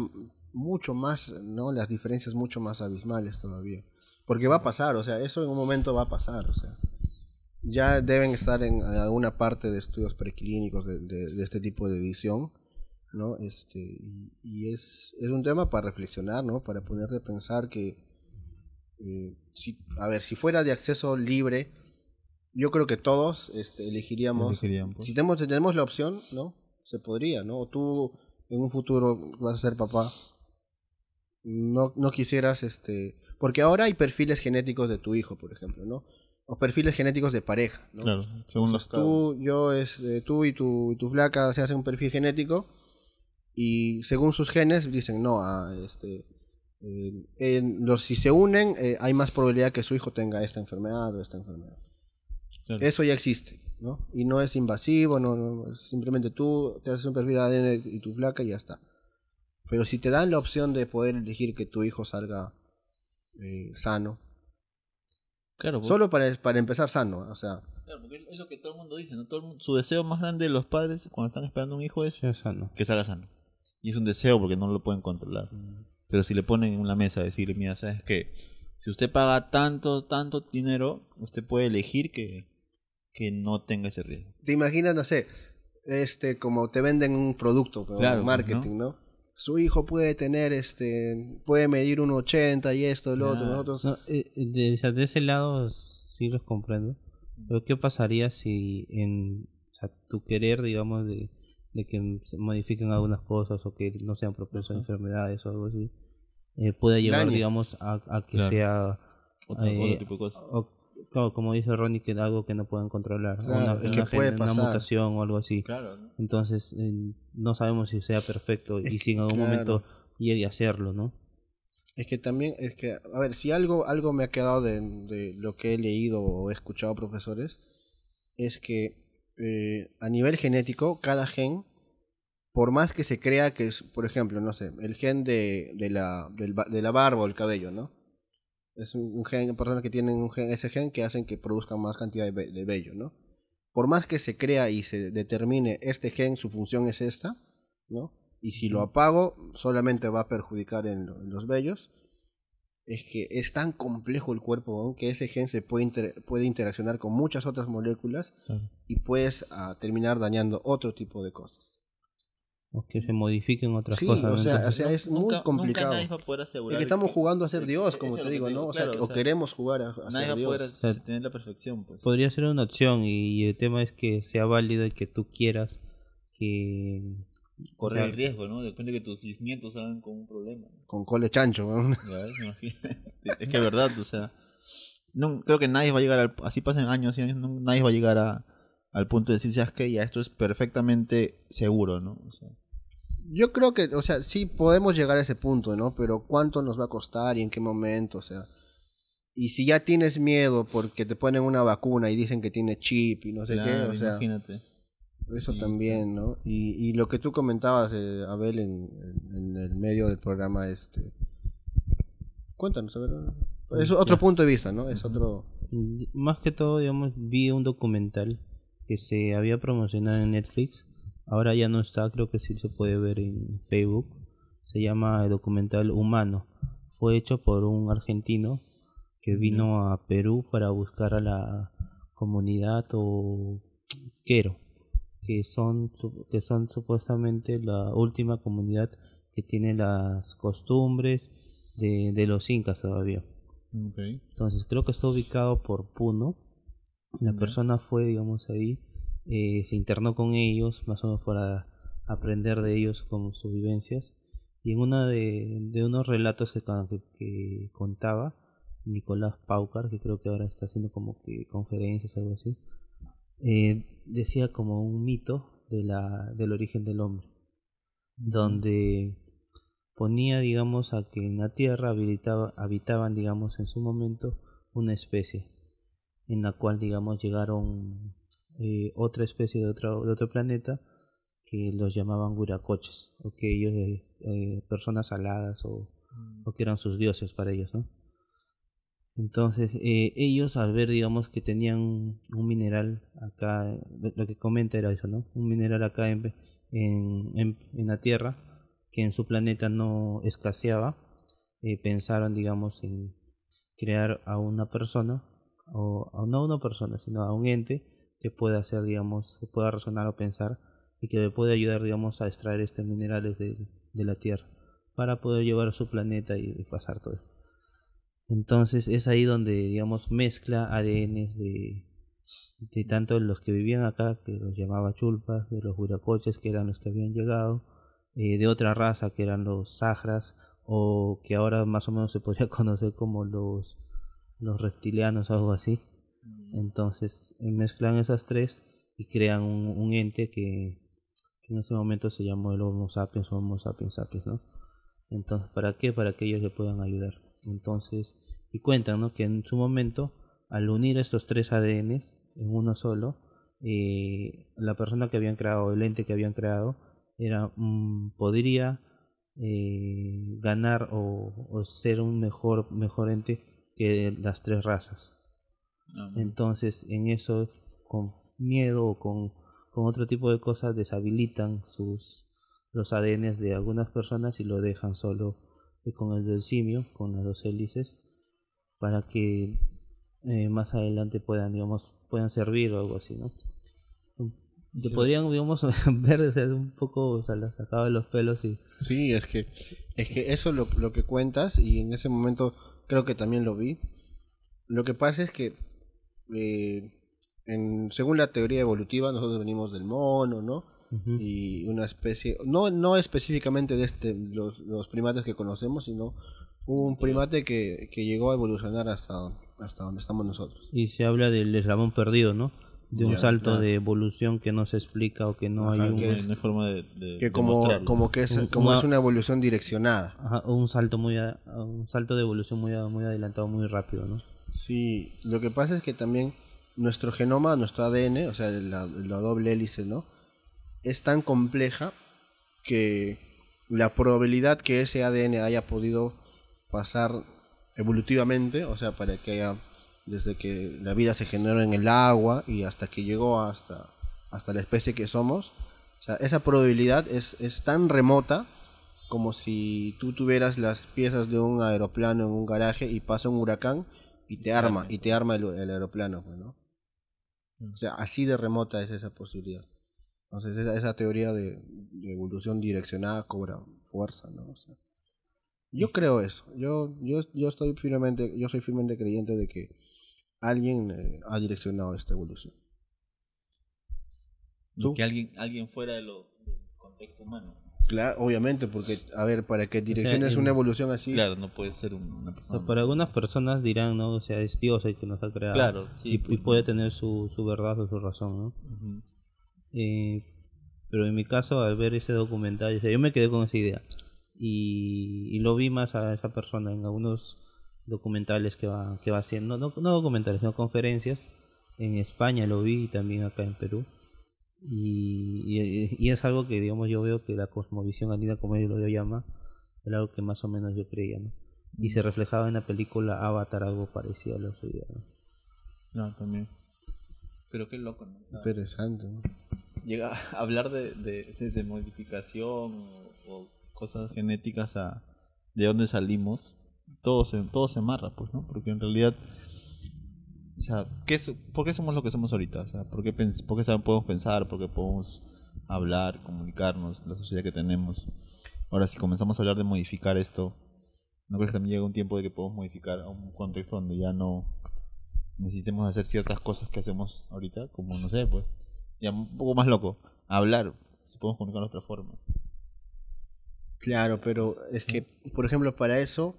A: mucho más, ¿no? Las diferencias mucho más abismales todavía. Porque va a pasar, o sea, eso en un momento va a pasar, o sea. ya deben estar en alguna parte de estudios preclínicos de, de, de este tipo de edición, ¿no? Este, y, y es, es un tema para reflexionar, ¿no? Para ponerte a pensar que, eh, si, a ver, si fuera de acceso libre, yo creo que todos este, elegiríamos, si tenemos, si tenemos la opción, ¿no? Se podría, ¿no? O tú en un futuro vas a ser papá, no, no quisieras, este, porque ahora hay perfiles genéticos de tu hijo, por ejemplo, ¿no? O perfiles genéticos de pareja, ¿no?
B: Claro, según los casos.
A: Tú, yo, es, eh, tú y tu, y tu flaca se hacen un perfil genético y según sus genes dicen, no, ah, este, eh, en los, si se unen eh, hay más probabilidad que su hijo tenga esta enfermedad o esta enfermedad.
B: Claro.
A: Eso ya existe, ¿no? Y no es invasivo, no, simplemente tú te haces un perfil de ADN y tu flaca y ya está. Pero si te dan la opción de poder elegir que tu hijo salga eh, sano,
B: Claro, porque-
A: solo para, para empezar sano, o sea,
B: claro, porque es lo que todo el mundo dice, ¿no? Todo el mundo- su deseo más grande de los padres cuando están esperando un hijo es
C: Sí, eso no.
B: que salga sano. Y es un deseo porque no lo pueden controlar. Pero si le ponen en la mesa decir, mira, ¿sabes qué? Si usted paga tanto, tanto dinero, usted puede elegir que, que no tenga ese riesgo.
A: te imaginas, no sé, este, como te venden un producto, como
B: Claro,
A: marketing, ¿no? Su hijo puede tener, este, puede medir 1,80 y esto, lo otro,
B: Claro.
A: nosotros.
C: No, eh, eh, de, ese lado sí los comprendo. Pero ¿qué pasaría si en o sea, tu querer, digamos, de, de que se modifiquen algunas cosas o que no sean propensos a enfermedades o algo así, eh, pueda llevar, digamos, a, a que
B: Claro.
C: sea,
B: Otro,
C: Eh,
B: otro tipo de cosas.
C: o- claro, como dice Ronnie, que algo que no pueden controlar,
A: Claro,
C: una,
A: es
C: una
A: que puede
C: una mutación o algo así.
B: Claro, ¿no?
C: Entonces, eh, no sabemos si sea perfecto
A: Es
C: y si en algún
A: claro.
C: momento llegue a serlo, ¿no?
A: Es que también, es que, a ver, si algo, algo me ha quedado de, de lo que he leído o he escuchado profesores, es que eh, a nivel genético, cada gen, por más que se crea que es, por ejemplo, no sé, el gen de, de, la, del de la barba o el cabello, ¿no? Es un, un gen, personas que tienen un gen, ese gen que hacen que produzcan más cantidad de, de vello, ¿no? Por más que se crea y se determine este gen, su función es esta, ¿no? Y si lo apago, solamente va a perjudicar en, lo- en los vellos. Es que es tan complejo el cuerpo ¿no? que ese gen se puede, inter- puede interaccionar con muchas otras moléculas y puedes ah, terminar dañando otro tipo de cosas.
C: O que se modifiquen otras
A: Sí,
C: cosas.
A: o
C: ¿no?
A: sea,
C: Entonces,
A: o sea, es muy
B: Nunca-
A: complicado.
B: Nunca nadie va a poder asegurar.
A: Es que estamos jugando a ser Dios, como te
B: que
A: digo, ¿no? O sea,
B: claro, o
A: o
B: sea,
A: queremos jugar a, a
B: Nadie
A: ser
B: va a
A: Dios.
B: poder
C: sea,
B: tener la perfección, pues.
C: podría ser una opción y el tema es que sea válido y que tú quieras que
B: Correr el
C: Claro.
B: riesgo, ¿no? Depende de que tus bisnietos salgan con un problema.
A: Con cole chancho, ¿no?
B: Es que es verdad, o sea, no, creo que nadie va a llegar al, así pasan años y años, no- nadie va a llegar a, al punto de decir, sabes que ya esto es perfectamente seguro, ¿no? O sea,
A: Yo creo que, o sea, sí podemos llegar a ese punto, ¿no? Pero ¿cuánto nos va a costar y en qué momento? O sea, y si ya tienes miedo porque te ponen una vacuna y dicen que tiene chip y no sé
B: claro,
A: qué, o sea,
B: imagínate.
A: eso
B: sí,
A: también, ¿no? Y, y lo que tú comentabas, eh, Abel, en, en- en el medio del programa, este... Cuéntanos, a ver. Es otro punto de vista, ¿no? Es otro...
C: más que todo, digamos, vi un documental que se había promocionado en Netflix. Ahora ya no está, creo que sí se puede ver en Facebook. Se llama el documental Humano. Fue hecho por un argentino que vino a Perú para buscar a la comunidad o Quero, que son que son supuestamente la última comunidad que tiene las costumbres de, de los incas todavía. Entonces creo que está ubicado por Puno. La persona fue, digamos, ahí, eh, se internó con ellos, más o menos para aprender de ellos como sus vivencias. Y en una de, de unos relatos que, con- que, que contaba Nicolás Paucar, que creo que ahora está haciendo como que conferencias o algo así, eh, decía como un mito de la, del origen del hombre, donde ponía, digamos, a que en la Tierra habilitaba, habitaban, digamos, en su momento una especie, en la cual, digamos, llegaron eh, otra especie de otro, de otro planeta que los llamaban Guracoches, o que ellos, eh, eh, personas aladas, o, o que eran sus dioses para ellos, ¿no? Entonces, eh, ellos al ver, digamos, que tenían un mineral acá, lo que comenta era eso, ¿no? Un mineral acá en, en, en, en la Tierra, que en su planeta no escaseaba, pensaron, digamos, en crear a una persona o a, no a una persona, sino a un ente que pueda hacer, digamos, que pueda razonar o pensar y que le puede ayudar, digamos, a extraer estos minerales de, de la Tierra para poder llevar a su planeta y, pasar todo. Entonces es ahí donde, digamos, mezcla ADNs de, de tanto los que vivían acá, que los llamaba chulpas, de los huracoches, que eran los que habían llegado, eh, de otra raza, que eran los sahras, o que ahora más o menos se podría conocer como los, los reptilianos, algo así. Mm. Entonces mezclan esas tres y crean un, ente que, en ese momento se llamó el Homo sapiens o Homo sapiens sapiens. Entonces, ¿para qué? Para que ellos le puedan ayudar. Entonces, y cuentan, ¿no? Que en su momento, al unir estos tres ADNs en uno solo, eh, la persona que habían creado, el ente que habían creado, era podría eh, ganar o, ser un mejor, mejor ente que las tres razas. Entonces, en eso, con miedo o con, con otro tipo de cosas, deshabilitan sus los ADNs de algunas personas y lo dejan solo eh, con el del simio, con las dos hélices, para que eh, más adelante puedan, digamos, puedan servir o algo así, ¿no? Te podrían, digamos, ver, o un poco, o sea, la sacaba de los pelos y...
A: Sí, es que, es que eso lo, lo que cuentas, y en ese momento creo que también lo vi. Lo que pasa es que, eh, en, según la teoría evolutiva, nosotros venimos del mono, ¿no? Y una especie, no, no específicamente de este, los, los primates que conocemos, sino un primate que, que llegó a evolucionar hasta, hasta donde estamos nosotros.
C: Y se habla del eslabón perdido, ¿no? de un salto de evolución que no se explica o que no hay
B: una forma de,
A: que como como que es como es una evolución direccionada
C: Ajá, un salto muy un salto de evolución muy muy adelantado muy rápido no
A: sí lo que pasa es que también nuestro genoma nuestro ADN o sea la, doble hélice no es tan compleja que la probabilidad que ese ADN haya podido pasar evolutivamente o sea para que haya desde que la vida se generó en el agua y hasta que llegó hasta, hasta la especie que somos. O sea, esa probabilidad es, es tan remota como si tú tuvieras las piezas de un aeroplano en un garaje y pasa un huracán y te arma, y te arma el, aeroplano, pues, ¿no? O sea, así de remota es esa posibilidad. Entonces esa, esa teoría de, evolución direccionada cobra fuerza, ¿no? yo creo eso. Yo, yo, yo estoy firmemente, yo soy firmemente creyente de que alguien eh, ha direccionado esta evolución.
B: Que alguien, alguien fuera de lo, del contexto humano.
A: Claro, obviamente, porque, a ver, para que direcciones una evolución así.
B: Claro, no puede ser una persona.
C: para algunas personas dirán, ¿no? O sea, es Dios el que nos ha creado.
B: Claro,
C: y, pues, puede tener su, su verdad o su razón, ¿no? eh, pero en mi caso, al ver ese documental, yo me quedé con esa idea. Y, y lo vi más a esa persona en algunos documentales que va, que va haciendo, no, no documentales, sino conferencias. En España lo vi y también acá en Perú. Y, y, es algo que, digamos, yo veo que la cosmovisión andina, como ellos lo llaman, era algo que más o menos yo creía, ¿no? Y se mm. reflejaba en la película Avatar algo parecido a lo suyo,
B: ¿no? también. Pero qué loco, ¿no?
A: Interesante, ¿no?
B: Llega a hablar de, de, modificación o, cosas genéticas a de dónde salimos todo se, todo se amarra, pues, ¿no? Porque en realidad, o sea, ¿qué ¿por qué somos lo que somos ahorita? O sea, ¿por qué, por qué podemos pensar? ¿Por qué podemos hablar, comunicarnos, la sociedad que tenemos? Ahora, si comenzamos a hablar de modificar esto, ¿no crees que también llega un tiempo de que podemos modificar a un contexto donde ya no necesitemos hacer ciertas cosas que hacemos ahorita? Como, no sé, pues, ya un poco más loco, hablar, si podemos comunicar de otra forma.
A: Claro, pero es que, por ejemplo, para eso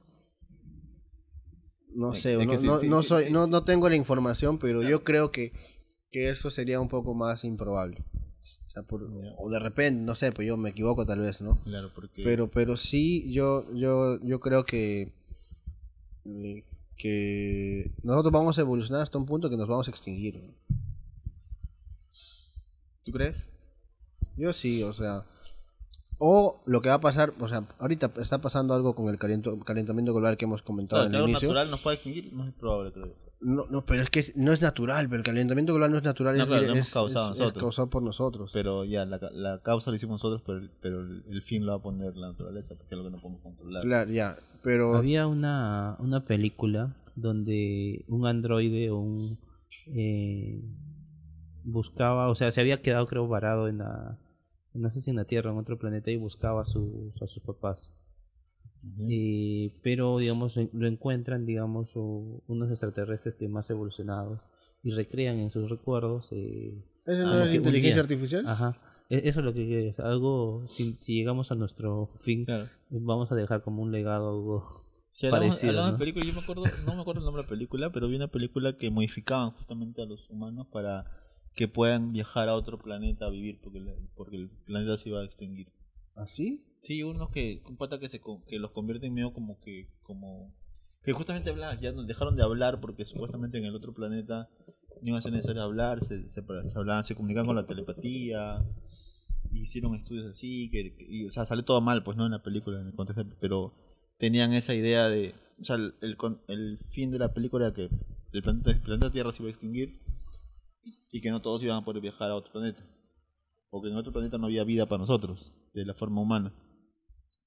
A: no sé, no, no, soy, no, no tengo la información, pero yo creo que, que eso sería un poco más improbable. O, sea, por, o de repente, no sé, pues yo me equivoco tal vez, ¿no?
B: Claro, porque...
A: Pero, pero sí, yo, yo, yo creo que, eh, que nosotros vamos a evolucionar hasta un punto que nos vamos a extinguir.
B: ¿Tú crees?
A: Yo sí, o sea, o lo que va a pasar, o sea, ahorita está pasando algo con el calentamiento global que hemos comentado en el inicio.
B: natural nos puede extinguir, no es probable, creo.
A: No, no, pero es que no es natural, pero el calentamiento global no es natural, es,
B: hemos causado nosotros.
A: causado por nosotros.
B: Pero ya, la, la causa lo hicimos nosotros, pero, pero el, fin lo va a poner la naturaleza, porque es lo que no podemos controlar.
A: Claro, ya, pero...
C: Había una, una película donde un androide o un eh, buscaba, o sea, se había quedado creo varado en la, no sé si en la Tierra, en otro planeta y buscaba a sus, a sus papás. Y, pero digamos lo encuentran digamos unos extraterrestres que más evolucionados y recrean en sus recuerdos eh,
A: ¿Eso no es inteligencia artificial?
C: Ajá. E- Eso es lo que es algo, si, si llegamos a nuestro fin,
B: Claro.
C: vamos a dejar como un legado algo
B: Si hablamos,
C: parecido,
B: hablamos
C: ¿no?
B: de película, yo me acuerdo, no me acuerdo el nombre de la película, pero vi una película que modificaban justamente a los humanos para que puedan viajar a otro planeta a vivir porque, la- porque el planeta se iba a extinguir.
A: ¿Así?
B: Sí, unos que, un pata que se que los convierte en medio como que, como, que justamente hablaban, ya dejaron de hablar porque supuestamente en el otro planeta no iba a ser necesario hablar, se, se, se hablaban, se comunicaban con la telepatía, hicieron estudios así, que, que- y, o sea, sale todo mal, pues no en la película, en el contexto, pero tenían esa idea de, o sea, el, el, con- el fin de la película era que el planeta, el planeta Tierra se iba a extinguir y que no todos iban a poder viajar a otro planeta, porque en otro planeta no había vida para nosotros, de la forma humana,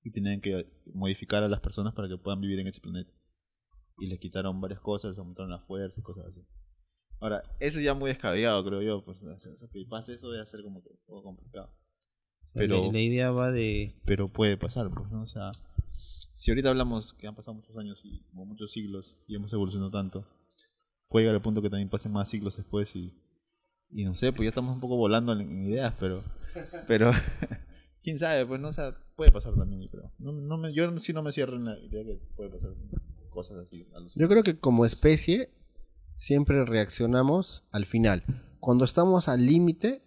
B: y tenían que modificar a las personas para que puedan vivir en ese planeta. Y les quitaron varias cosas, les aumentaron la fuerza y cosas así. Ahora, eso ya muy descabellado, creo yo, pues, o que pase eso debe ser como que un poco complicado.
C: O
B: Pero-
C: la, la idea va de
B: pero puede pasar, pues, ¿no? O sea, si ahorita hablamos que han pasado muchos años y muchos siglos y hemos evolucionado tanto, puede llegar al punto que también pasen más siglos después y, y no sé, pues ya estamos un poco volando en, en ideas, pero, pero quién sabe, pues no, o sea, puede pasar también, yo creo. No, no me, yo sí no me cierro en la idea que puede pasar cosas así.
A: Yo creo que como especie siempre reaccionamos al final. Cuando estamos al límite,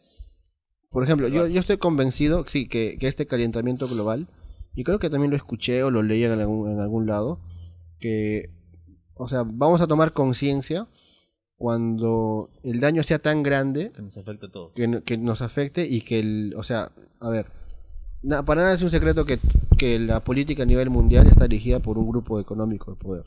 A: por ejemplo, yo, yo estoy convencido, sí, que, que este calentamiento global, y creo que también lo escuché o lo leí en algún, en algún lado, que, o sea, vamos a tomar conciencia cuando el daño sea tan grande
B: que nos afecta a todos.
A: que, que nos afecte y que el, o sea, a ver, na- para nada es un secreto que, que la política a nivel mundial está dirigida por un grupo económico de poder.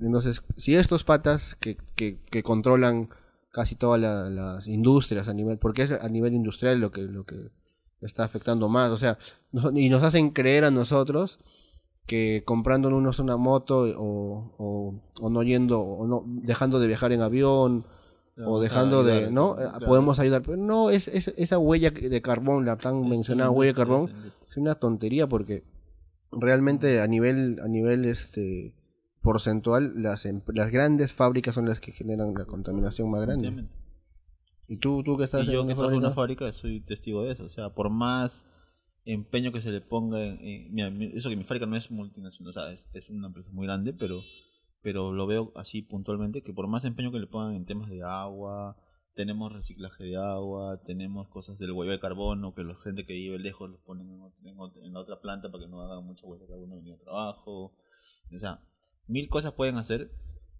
A: Entonces, si estos patas que, que, que controlan casi todas la- las industrias a nivel, porque es a nivel industrial lo que, lo que está afectando más, o sea, no- y nos hacen creer a nosotros que comprándonos una moto o, o, o no yendo, o no, dejando de viajar en avión, o dejando de, ¿no? Eh, Podemos ayudar, pero no, es, es esa huella de carbón, la tan mencionada huella de carbón, es una tontería porque realmente a nivel, a nivel este porcentual, las, em- las grandes fábricas son las que generan la contaminación más grande. Y tú, tú que estás
B: Y yo
A: en
B: que
A: una
B: en
A: fábrica
B: soy testigo de eso. O sea, por más empeño que se le ponga en, en- mira, mi- eso que mi fábrica no es multinacional, o sea, es, una empresa muy grande, pero pero lo veo así puntualmente que por más empeño que le pongan en temas de agua, tenemos reciclaje de agua, tenemos cosas del huella de carbono, que la gente que vive lejos los ponen en la otra planta para que no hagan mucha huella de carbono en el trabajo. O sea, mil cosas pueden hacer,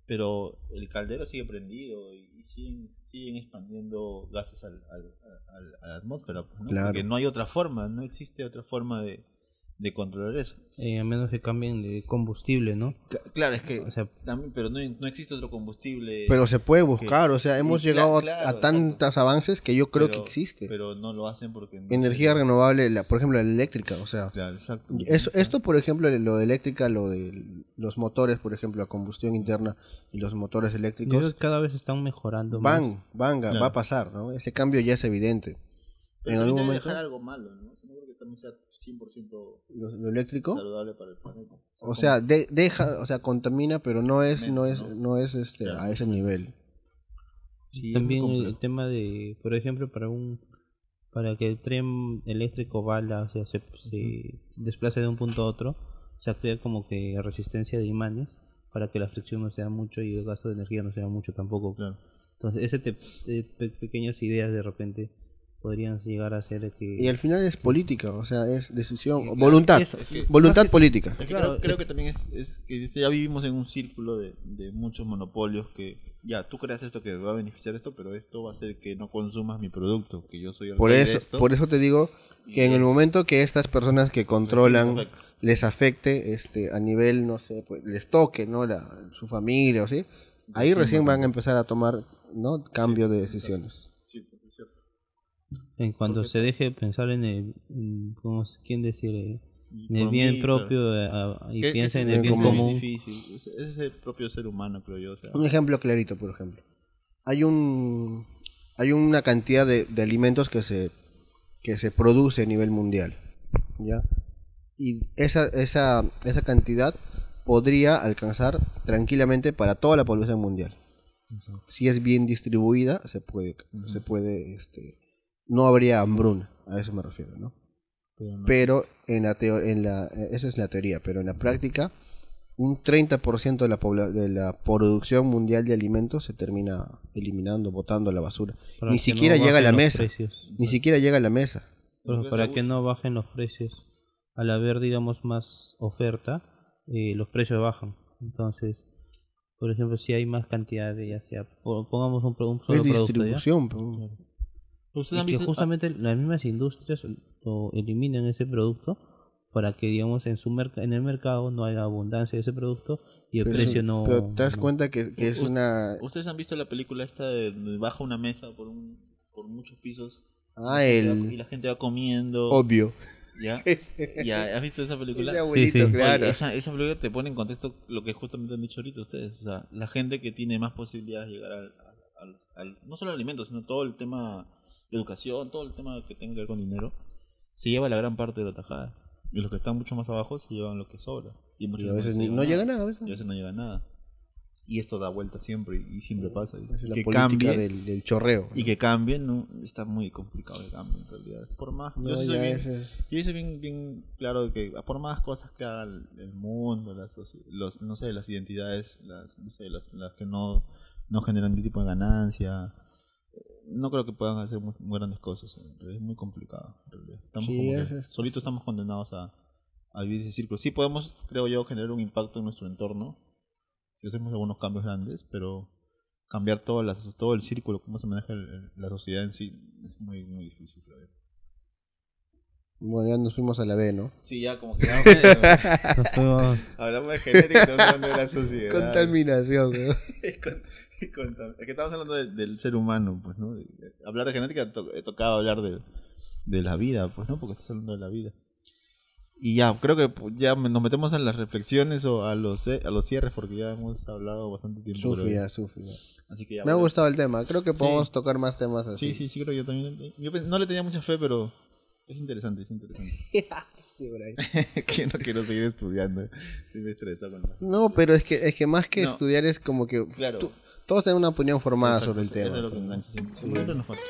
B: pero el caldero sigue prendido y, y siguen, siguen expandiendo gases al, al- al- a la atmósfera. pues, ¿no?
A: Claro.
B: Porque no hay otra forma, no existe otra forma de, de controlar eso.
C: eh, a menos que cambien de combustible, ¿no?
B: Claro, es que
C: O sea,
B: también, pero no, no existe otro combustible.
A: pero se puede buscar, o sea, hemos llegado a-
B: claro,
A: a tantos avances que yo creo
B: pero-
A: que existe.
B: Pero no lo hacen porque. no
A: Energía
B: se-
A: renovable, la, por ejemplo, la eléctrica, o sea,
B: Claro, exacto.
A: Eso, esto, por ejemplo, lo de eléctrica, lo de los motores, por ejemplo, a combustión interna y los motores eléctricos,
C: que cada vez están mejorando más.
A: van, van,
B: Claro.
A: va a pasar, ¿no? Ese cambio ya es evidente.
B: pero
A: en
B: también
A: algún momento-
B: dejar algo malo, ¿no? No creo que también sea 100%
A: Lo, lo eléctrico,
B: saludable para el planeta.
A: o sea, de- deja, o sea, contamina, pero no es, no es,
B: ¿no?
A: no es este,
B: Claro.
A: a ese nivel.
B: Sí,
C: También el tema de, por ejemplo, para un para que el tren eléctrico bala, o sea, se, se desplace de un punto a otro, se activa como que resistencia de imanes para que la fricción no sea mucho y el gasto de energía no sea mucho tampoco.
B: Claro.
C: Entonces, ese te- te- pe- pequeñas ideas de repente podrían llegar a ser que
A: Y al final es política, o sea, es decisión,
B: claro,
A: voluntad,
C: eso,
B: Es que-
A: voluntad política.
B: Es que
C: Claro,
B: creo, que también es, es que ya vivimos en un círculo de, de muchos monopolios que ya tú creas esto que va a beneficiar esto, pero esto va a hacer que no consumas mi producto, que yo soy el
A: Por
B: rey de
A: eso,
B: esto.
A: por eso te digo que en el momento que estas personas que controlan les afecte este a nivel no sé pues les toque no la su familia o sí ahí
B: Sí,
A: recién van a empezar a tomar no cambio de decisiones
B: Sí, pues, es cierto.
C: En cuando
B: porque-
C: se deje de pensar en el en, ¿cómo es- quién decir eh, En el bien
B: mí,
C: propio y
B: Que-
C: piensa en el
A: bien común.
B: difícil. Es, es el propio ser humano, creo yo. o sea.
A: Un ejemplo clarito, por ejemplo. Hay un hay una cantidad de, de alimentos que se que se produce a nivel mundial, ¿ya? Y esa esa esa cantidad podría alcanzar tranquilamente para toda la población mundial. Si es bien distribuida, se puede se puede este no habría hambruna, a eso me refiero, ¿no?
B: Pero
A: en la teo- en la eh, esa es la teoría, pero en la práctica un 30% de la pobla- de la producción mundial de alimentos se termina eliminando, botando a la basura.
C: para
A: Ni siquiera
C: no
A: llega a la mesa.
C: precios.
A: Ni siquiera llega a la mesa.
C: Pero para que no bajen los precios, al haber, digamos, más oferta, eh, los precios bajan. Entonces, por ejemplo, si hay más cantidad de, ya sea, po- pongamos un, un solo
A: es
C: producto, ¿ya?
A: distribución.
B: ¿Ustedes
C: Y
B: han
C: que
B: visto-
C: justamente las mismas industrias lo eliminan ese producto para que, digamos, en su merc- en el mercado no haya abundancia de ese producto y el
A: Pero,
C: precio no...
A: pero te das
C: no-
A: cuenta que, que es una...
B: ¿Ustedes han visto la película esta de, de baja una mesa por un por muchos pisos?
A: Ah,
B: Y
A: el...
B: la gente va comiendo.
A: Obvio.
B: ¿Ya? ¿Ya? ¿Has visto esa película?
A: Abuelito,
C: Sí, sí.
A: claro.
B: Oye, esa, esa película te pone en contexto lo que justamente han dicho ahorita ustedes. O sea, la gente que tiene más posibilidades de llegar al, al- al- no solo al alimento, sino todo el tema educación, todo el tema que tenga que ver con dinero, se lleva la gran parte de la tajada. Y los que están mucho más abajo se llevan lo que sobra. Y, muchas
A: Y a veces no llega nada. a veces.
B: Y a veces no llega nada. Y esto da vuelta siempre y siempre pasa. Y
A: es la
B: que
A: política
B: cambie
A: del, del chorreo.
B: y que cambien, no, está muy complicado que cambie en realidad. Por más,
A: No,
B: yo soy bien, yo hice bien, bien claro que por más cosas que haga el, el mundo, las, los, no sé, las identidades, las, no sé, las, las que no, no generan ningún tipo de ganancia, no creo que puedan hacer muy, muy grandes cosas. Es muy complicado. Estamos
A: Sí,
B: como que
A: es- es-
B: solitos estamos condenados a, a vivir ese círculo. Sí podemos, creo yo, generar un impacto en nuestro entorno. Si hacemos algunos cambios grandes, pero cambiar todo, las, todo el círculo, cómo se maneja el- el- la sociedad en sí, es muy, muy difícil, creo.
A: Bueno, ya nos fuimos a la B, ¿no?
B: Sí, ya como que ya,
C: Nos fuimos-
B: hablamos de genética y estamos hablando de la sociedad.
A: Contaminación, ¿no?
B: Contam- es que estamos hablando de- del ser humano, pues, ¿no? Hablar de genética to- he tocado hablar de, de la vida, pues, ¿no? Porque estás hablando de la vida. Y ya, creo que pues, ya nos metemos a las reflexiones o a los ce- a los cierres porque ya hemos hablado bastante tiempo. yo.
A: Sufi, ya.
B: Así que ya
A: Me ha gustado el tema. Creo que podemos
B: Sí.
A: tocar más temas así.
B: Sí, sí, sí, creo yo también. Yo pe- no le tenía mucha fe, pero es interesante, es interesante.
A: Sí,
B: que no quiero seguir estudiando. Estoy estresado con la...
A: No, pero es que, es que más que
B: No.
A: estudiar es como que
B: Claro.
A: tú- todos tienen una opinión formada
B: Exacto,
A: sobre el tema.
B: Es de lo que
A: pero-
B: engancha siempre. Siempre nos falta.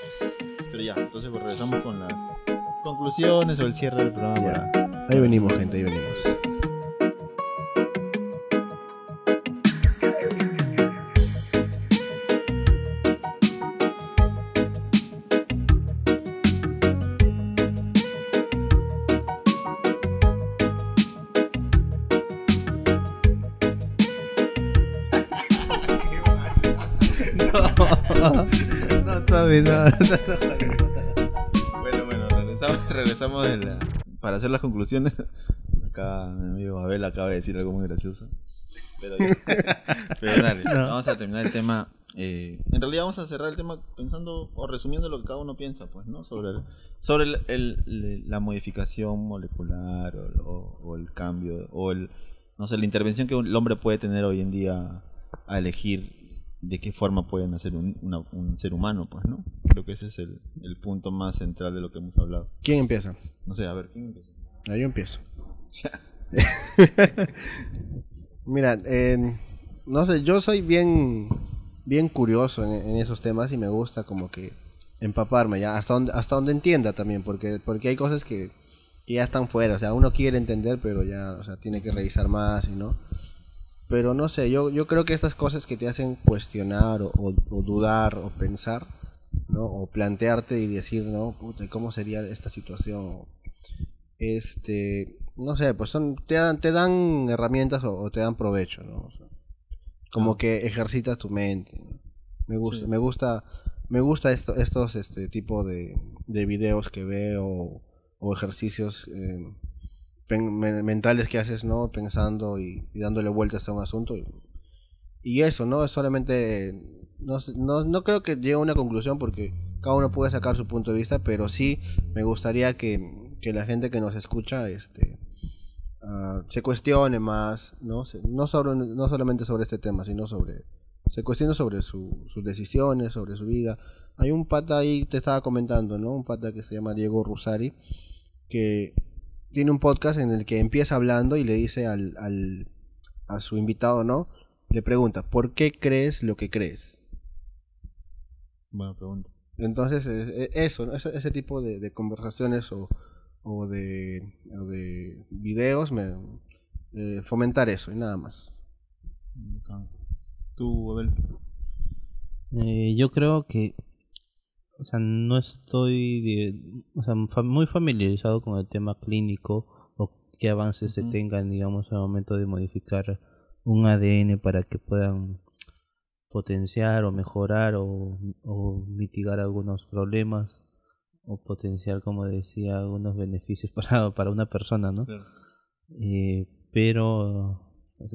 B: Pero ya, entonces pues, regresamos con las conclusiones o el cierre del programa.
A: Ya. Ahí venimos, gente, ahí venimos.
C: Nada.
B: Bueno, bueno, regresamos, regresamos de la- para hacer las conclusiones. Acá mi amigo Abel acaba de decir algo muy gracioso. Pero, pero dale,
C: No.
B: vamos a terminar el tema. eh, en realidad vamos a cerrar el tema pensando o resumiendo lo que cada uno piensa, pues, ¿no? Sobre el- sobre el, el- le- la modificación molecular o, o- o el cambio o el no sé la intervención que el hombre puede tener hoy en día a elegir de qué forma puede nacer un, una- un ser humano, pues, ¿no? Creo que ese es el, el punto más central de lo que hemos hablado.
A: ¿Quién empieza?
B: No sé, a ver, ¿quién empieza?
A: Ah, yo empiezo. Mira, eh, no sé, yo soy bien, bien curioso en, en esos temas y me gusta como que empaparme ya, hasta donde, hasta donde entienda también, porque, porque hay cosas que, que ya están fuera, o sea, uno quiere entender, pero ya, o sea, tiene que revisar más y no. Pero no sé, yo, yo creo que estas cosas que te hacen cuestionar o, o- o dudar o pensar, ¿no? O plantearte y decir, no, puta, ¿cómo sería esta situación? Este, no sé, pues son, te dan, te dan herramientas o, o te dan provecho, ¿no? O sea, como que ejercitas tu mente. ¿no? Me gusta,
B: Sí.
A: me gusta, me gusta esto, estos este tipo de, de videos que veo o ejercicios eh, men- mentales que haces, ¿no? Pensando y, dándole vueltas a un asunto. Y, eso, ¿no? Es solamente... No, no, no creo que llegue a una conclusión porque cada uno puede sacar su punto de vista, pero sí me gustaría que, que la gente que nos escucha este, ah, se cuestione más, ¿no? No, sobre, no solamente sobre este tema, sino sobre... Se cuestione sobre su- sus decisiones, sobre su vida. Hay un pata ahí, te estaba comentando, ¿no? Un pata que se llama Diego Rusari, que tiene un podcast en el que empieza hablando y le dice al, al- a su invitado, ¿no? Le pregunta, ¿por qué crees lo que crees?
B: Buena pregunta.
A: Entonces, eh, eso, ¿no? ese, ese tipo de, de conversaciones o, o, de, o de videos, me, eh, fomentar eso y nada más.
B: Tú, Abel.
C: Eh, yo creo que, o sea, no estoy de- o sea, muy familiarizado con el tema clínico o qué avances se tengan, digamos, al momento de modificar un ADN para que puedan potenciar o mejorar o, o mitigar algunos problemas o potenciar, como decía, algunos beneficios para, para una persona, ¿no? Eh, pero,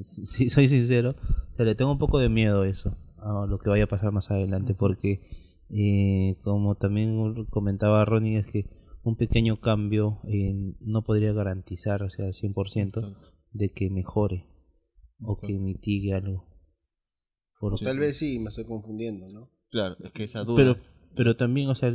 C: si, si soy sincero, o sea, le tengo un poco de miedo a eso, a lo que vaya a pasar más adelante, porque eh, como también comentaba Ronnie, es que un pequeño cambio eh, no podría garantizar, o sea, al 100%
B: Exacto.
C: de que mejore o que mitigue algo.
A: O tal vez sí, me estoy confundiendo, ¿no?
B: Claro, es que esa duda.
C: pero, pero también, o sea,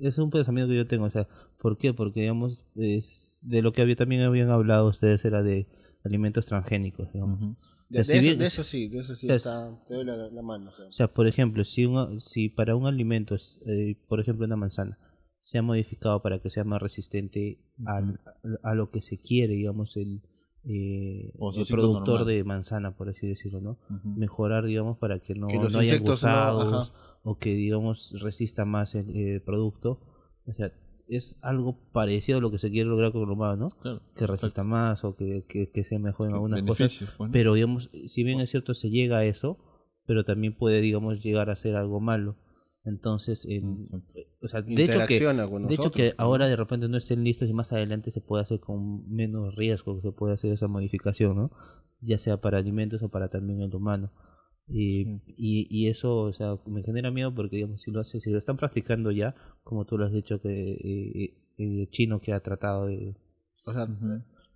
C: es un pensamiento que yo tengo, o sea, ¿por qué? Porque, digamos, es de lo que había, también habían hablado ustedes era de alimentos transgénicos, digamos.
A: De, eso,
C: bien-
A: de eso sí, de eso sí
C: es-
A: está, te doy la, la mano. o sea.
C: O sea, por ejemplo, si, una- si para un alimento, eh, por ejemplo una manzana, se ha modificado para que sea más resistente al- a, lo que se quiere, digamos, el, eh, el productor
B: normal.
C: de manzana, por así decirlo, ¿no? Mejorar, digamos, para que no,
A: Que los
C: no haya
A: no-
C: gusados o que, digamos, resista más el, eh, producto. O sea, es algo parecido a lo que se quiere lograr con el humano, ¿no?
B: Claro.
C: Que resista más o que, que, que sea mejor en
B: Que
C: algunas cosas.
B: pues.
C: Pero, digamos, si bien es cierto, se llega a eso, pero también puede, digamos, llegar a ser algo malo. Entonces, en-
B: Exacto.
C: o sea, de hecho que, de hecho que ahora de repente no estén listos y más adelante se puede hacer con menos riesgo, se puede hacer esa modificación, ¿no? Ya sea para alimentos o para también el humano. Y,
B: Sí.
C: y, y eso, o sea, me genera miedo porque, digamos, si lo hace, si lo están practicando ya, como tú lo has dicho, que eh, eh, chino que ha tratado de...
A: O sea,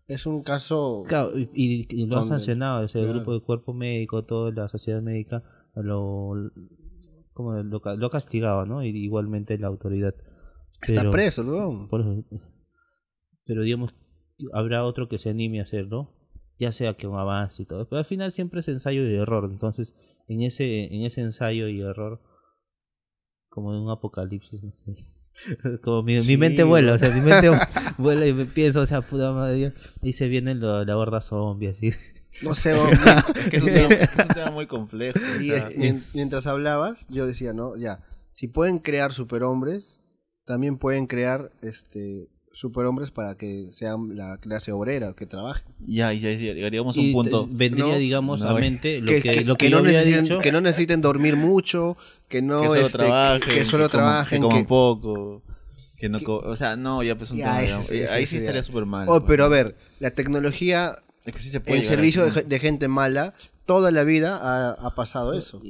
A: es un caso...
C: Claro, y, y- lo han sancionado, ese
A: claro.
C: grupo de cuerpo médico, toda la sociedad médica lo, como lo, lo ha castigado, ¿no? Y igualmente la autoridad.
A: Está preso, ¿no?
C: por eso- pero digamos, habrá otro que se anime a hacerlo, ya sea que un avance y todo. Pero al final siempre es ensayo y error. Entonces, en ese, en ese ensayo y error, como en un apocalipsis, no sé. Como mi, mente vuela, o sea, mi mente vuela y me pienso, o sea, puta madre, y se viene lo- la horda zombie, así.
A: No sé,
B: Es que es un tema, es un tema muy complejo.
A: Y es- mientras hablabas, yo decía, ¿no? Ya, si pueden crear superhombres, también pueden crear este superhombres para que sean la clase obrera, que trabajen.
B: ya, ya, ya llegaríamos a
C: Y
B: un punto.
C: te- vendría,
A: No,
C: digamos,
B: no,
C: a mente lo
A: que,
C: que,
A: que-
C: lo que,
A: que
C: yo
A: no
C: había
A: necesiten,
C: dicho.
A: que no necesiten dormir mucho, que no
B: que solo
A: este,
B: trabajen.
A: que, solo
B: coman-
A: trabajen,
B: Que coman poco. Que no o sea, no, ya pues un
A: Ya,
B: tema,
A: ese ese
B: ahí
A: sí,
B: estaría súper mal.
A: Oh,
B: pues,
A: pero a ver, la tecnología
B: Es que sí se puede
A: en servicio de, de gente mala, toda la vida ha, ha pasado eso.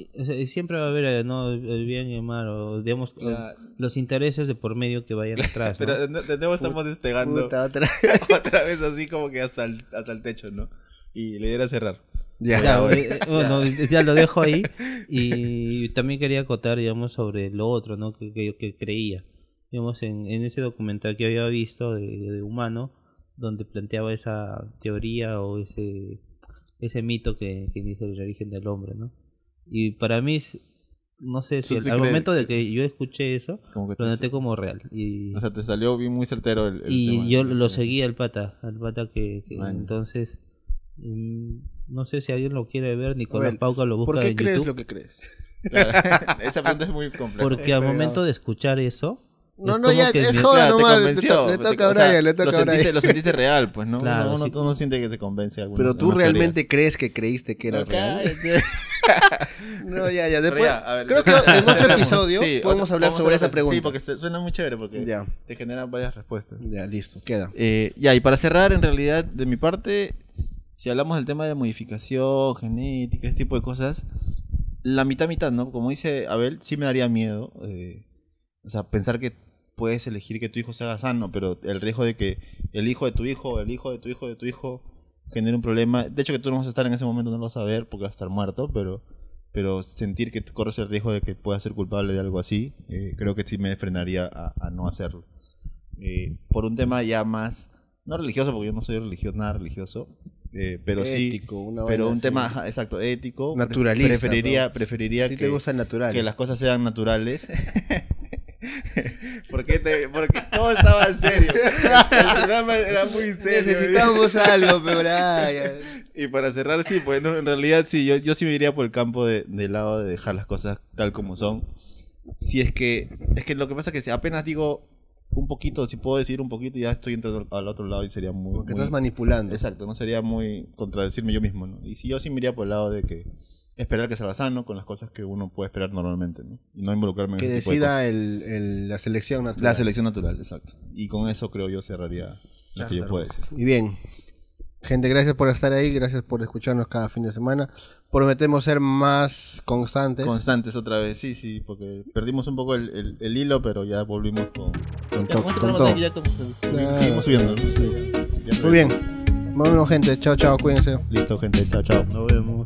C: Siempre va a haber eh, ¿no? el bien y el mal, o digamos,
B: La-
C: los intereses de por medio que vayan atrás. ¿no?
B: Pero de, de nuevo estamos despegando
A: Puta, otra-
B: otra vez así como que hasta el, hasta el techo, ¿no? Y le diera a cerrar.
A: Ya,
C: Ya, eh, eh, bueno, ya lo dejo ahí. Y también quería acotar, digamos, sobre lo otro, ¿no? Que, que, que creía. Digamos, en, en ese documental que había visto de, de Humano, donde planteaba esa teoría o ese, ese mito que, que dice el origen del hombre, ¿no? Y para mí, es- no sé si
B: sí
C: al momento de que yo escuché eso,
B: Como que
C: lo noté como real. Y,
B: o sea, te salió bien muy certero el, el
C: y
B: tema.
C: yo lo seguí al pata, al pata que, que entonces mm, no sé si alguien lo quiere ver, Nicolás
A: ver,
C: Pauca lo busca
A: ¿Por qué
C: en
A: crees
C: YouTube,
A: lo que crees?
B: Claro, Esa pregunta es muy compleja.
C: porque al momento de escuchar eso,
A: No, no, ya,
C: que
A: es
C: mi-
A: joda
B: Claro,
A: nomás, le, to- toca a
B: o sea,
A: Brian, le toca a Brian.
B: sentiste, lo sentiste real, pues, ¿no?
C: Claro,
B: uno,
C: sí.
B: uno siente que se convence. alguna-
A: Pero tú realmente crees que creíste que era
B: teorías.
A: real. No, ya, ya. Después,
B: ya, a ver,
A: creo que en otro episodio
B: Sí,
A: podemos
B: otro-
A: hablar sobre esa pregunta.
B: Sí, porque suena muy chévere, porque
A: Ya,
B: te generan varias respuestas.
A: ya, listo, queda.
B: Eh, ya, y para cerrar, en realidad, de mi parte, si hablamos del tema de modificación, genética, ese tipo de cosas, la mitad, mitad, ¿no? Como dice Abel, sí me daría miedo. eh, o sea, pensar que puedes elegir que tu hijo se haga sano, pero el riesgo de que el hijo de tu hijo, el hijo de tu hijo de tu hijo genere un problema, de hecho que tú no vas a estar en ese momento, no lo vas a ver porque vas a estar muerto, pero pero sentir que corres el riesgo de que puedas ser culpable de algo así, eh, creo que sí me frenaría a, a no hacerlo. Eh, por un tema ya más, no religioso, porque yo no soy religioso, nada religioso, eh, pero
A: Ético,
B: sí,
A: una
B: pero un
A: así.
B: tema, ajá, exacto, ético.
A: Naturalista,
B: Preferiría,
A: ¿no?
B: preferiría
A: Sí
B: que,
A: te gusta el natural.
B: que las cosas sean naturales. ¿Por qué te, porque todo estaba en serio. El programa era muy serio.
A: Necesitamos algo, pero.
B: Y para cerrar, sí, pues no, en realidad sí, yo, yo sí me iría por el campo de, del lado de dejar las cosas tal como son. Si es que, es que lo que pasa es que si apenas digo un poquito, si puedo decir un poquito, ya estoy entrando al otro lado y sería muy...
A: Porque
B: muy-
A: estás manipulando.
B: Exacto, no sería muy contradecirme yo mismo, ¿no? Y si yo sí me iría por el lado de que esperar que salga sano con las cosas que uno puede esperar normalmente, ¿no? Y no involucrarme
A: Que
B: en ese tipo de cosas.
A: decida el, el- la selección natural.
B: La selección natural, exacto. Y con eso creo yo cerraría lo que yo puedo decir.
A: Y bien, gente, gracias por estar ahí, gracias por escucharnos cada fin de semana. Prometemos ser más constantes.
B: Constantes otra vez, sí, sí, porque perdimos un poco el, el- el hilo, pero ya volvimos con...
A: Con
B: Ya,
A: to-
B: con este
A: con todo.
B: ya con-
A: Claro.
B: seguimos subiendo, ¿no? Sí, ya- ya
A: Muy bien. Gente, chao, chao, cuídense.
B: Listo, gente, chao, chao.
C: Nos vemos.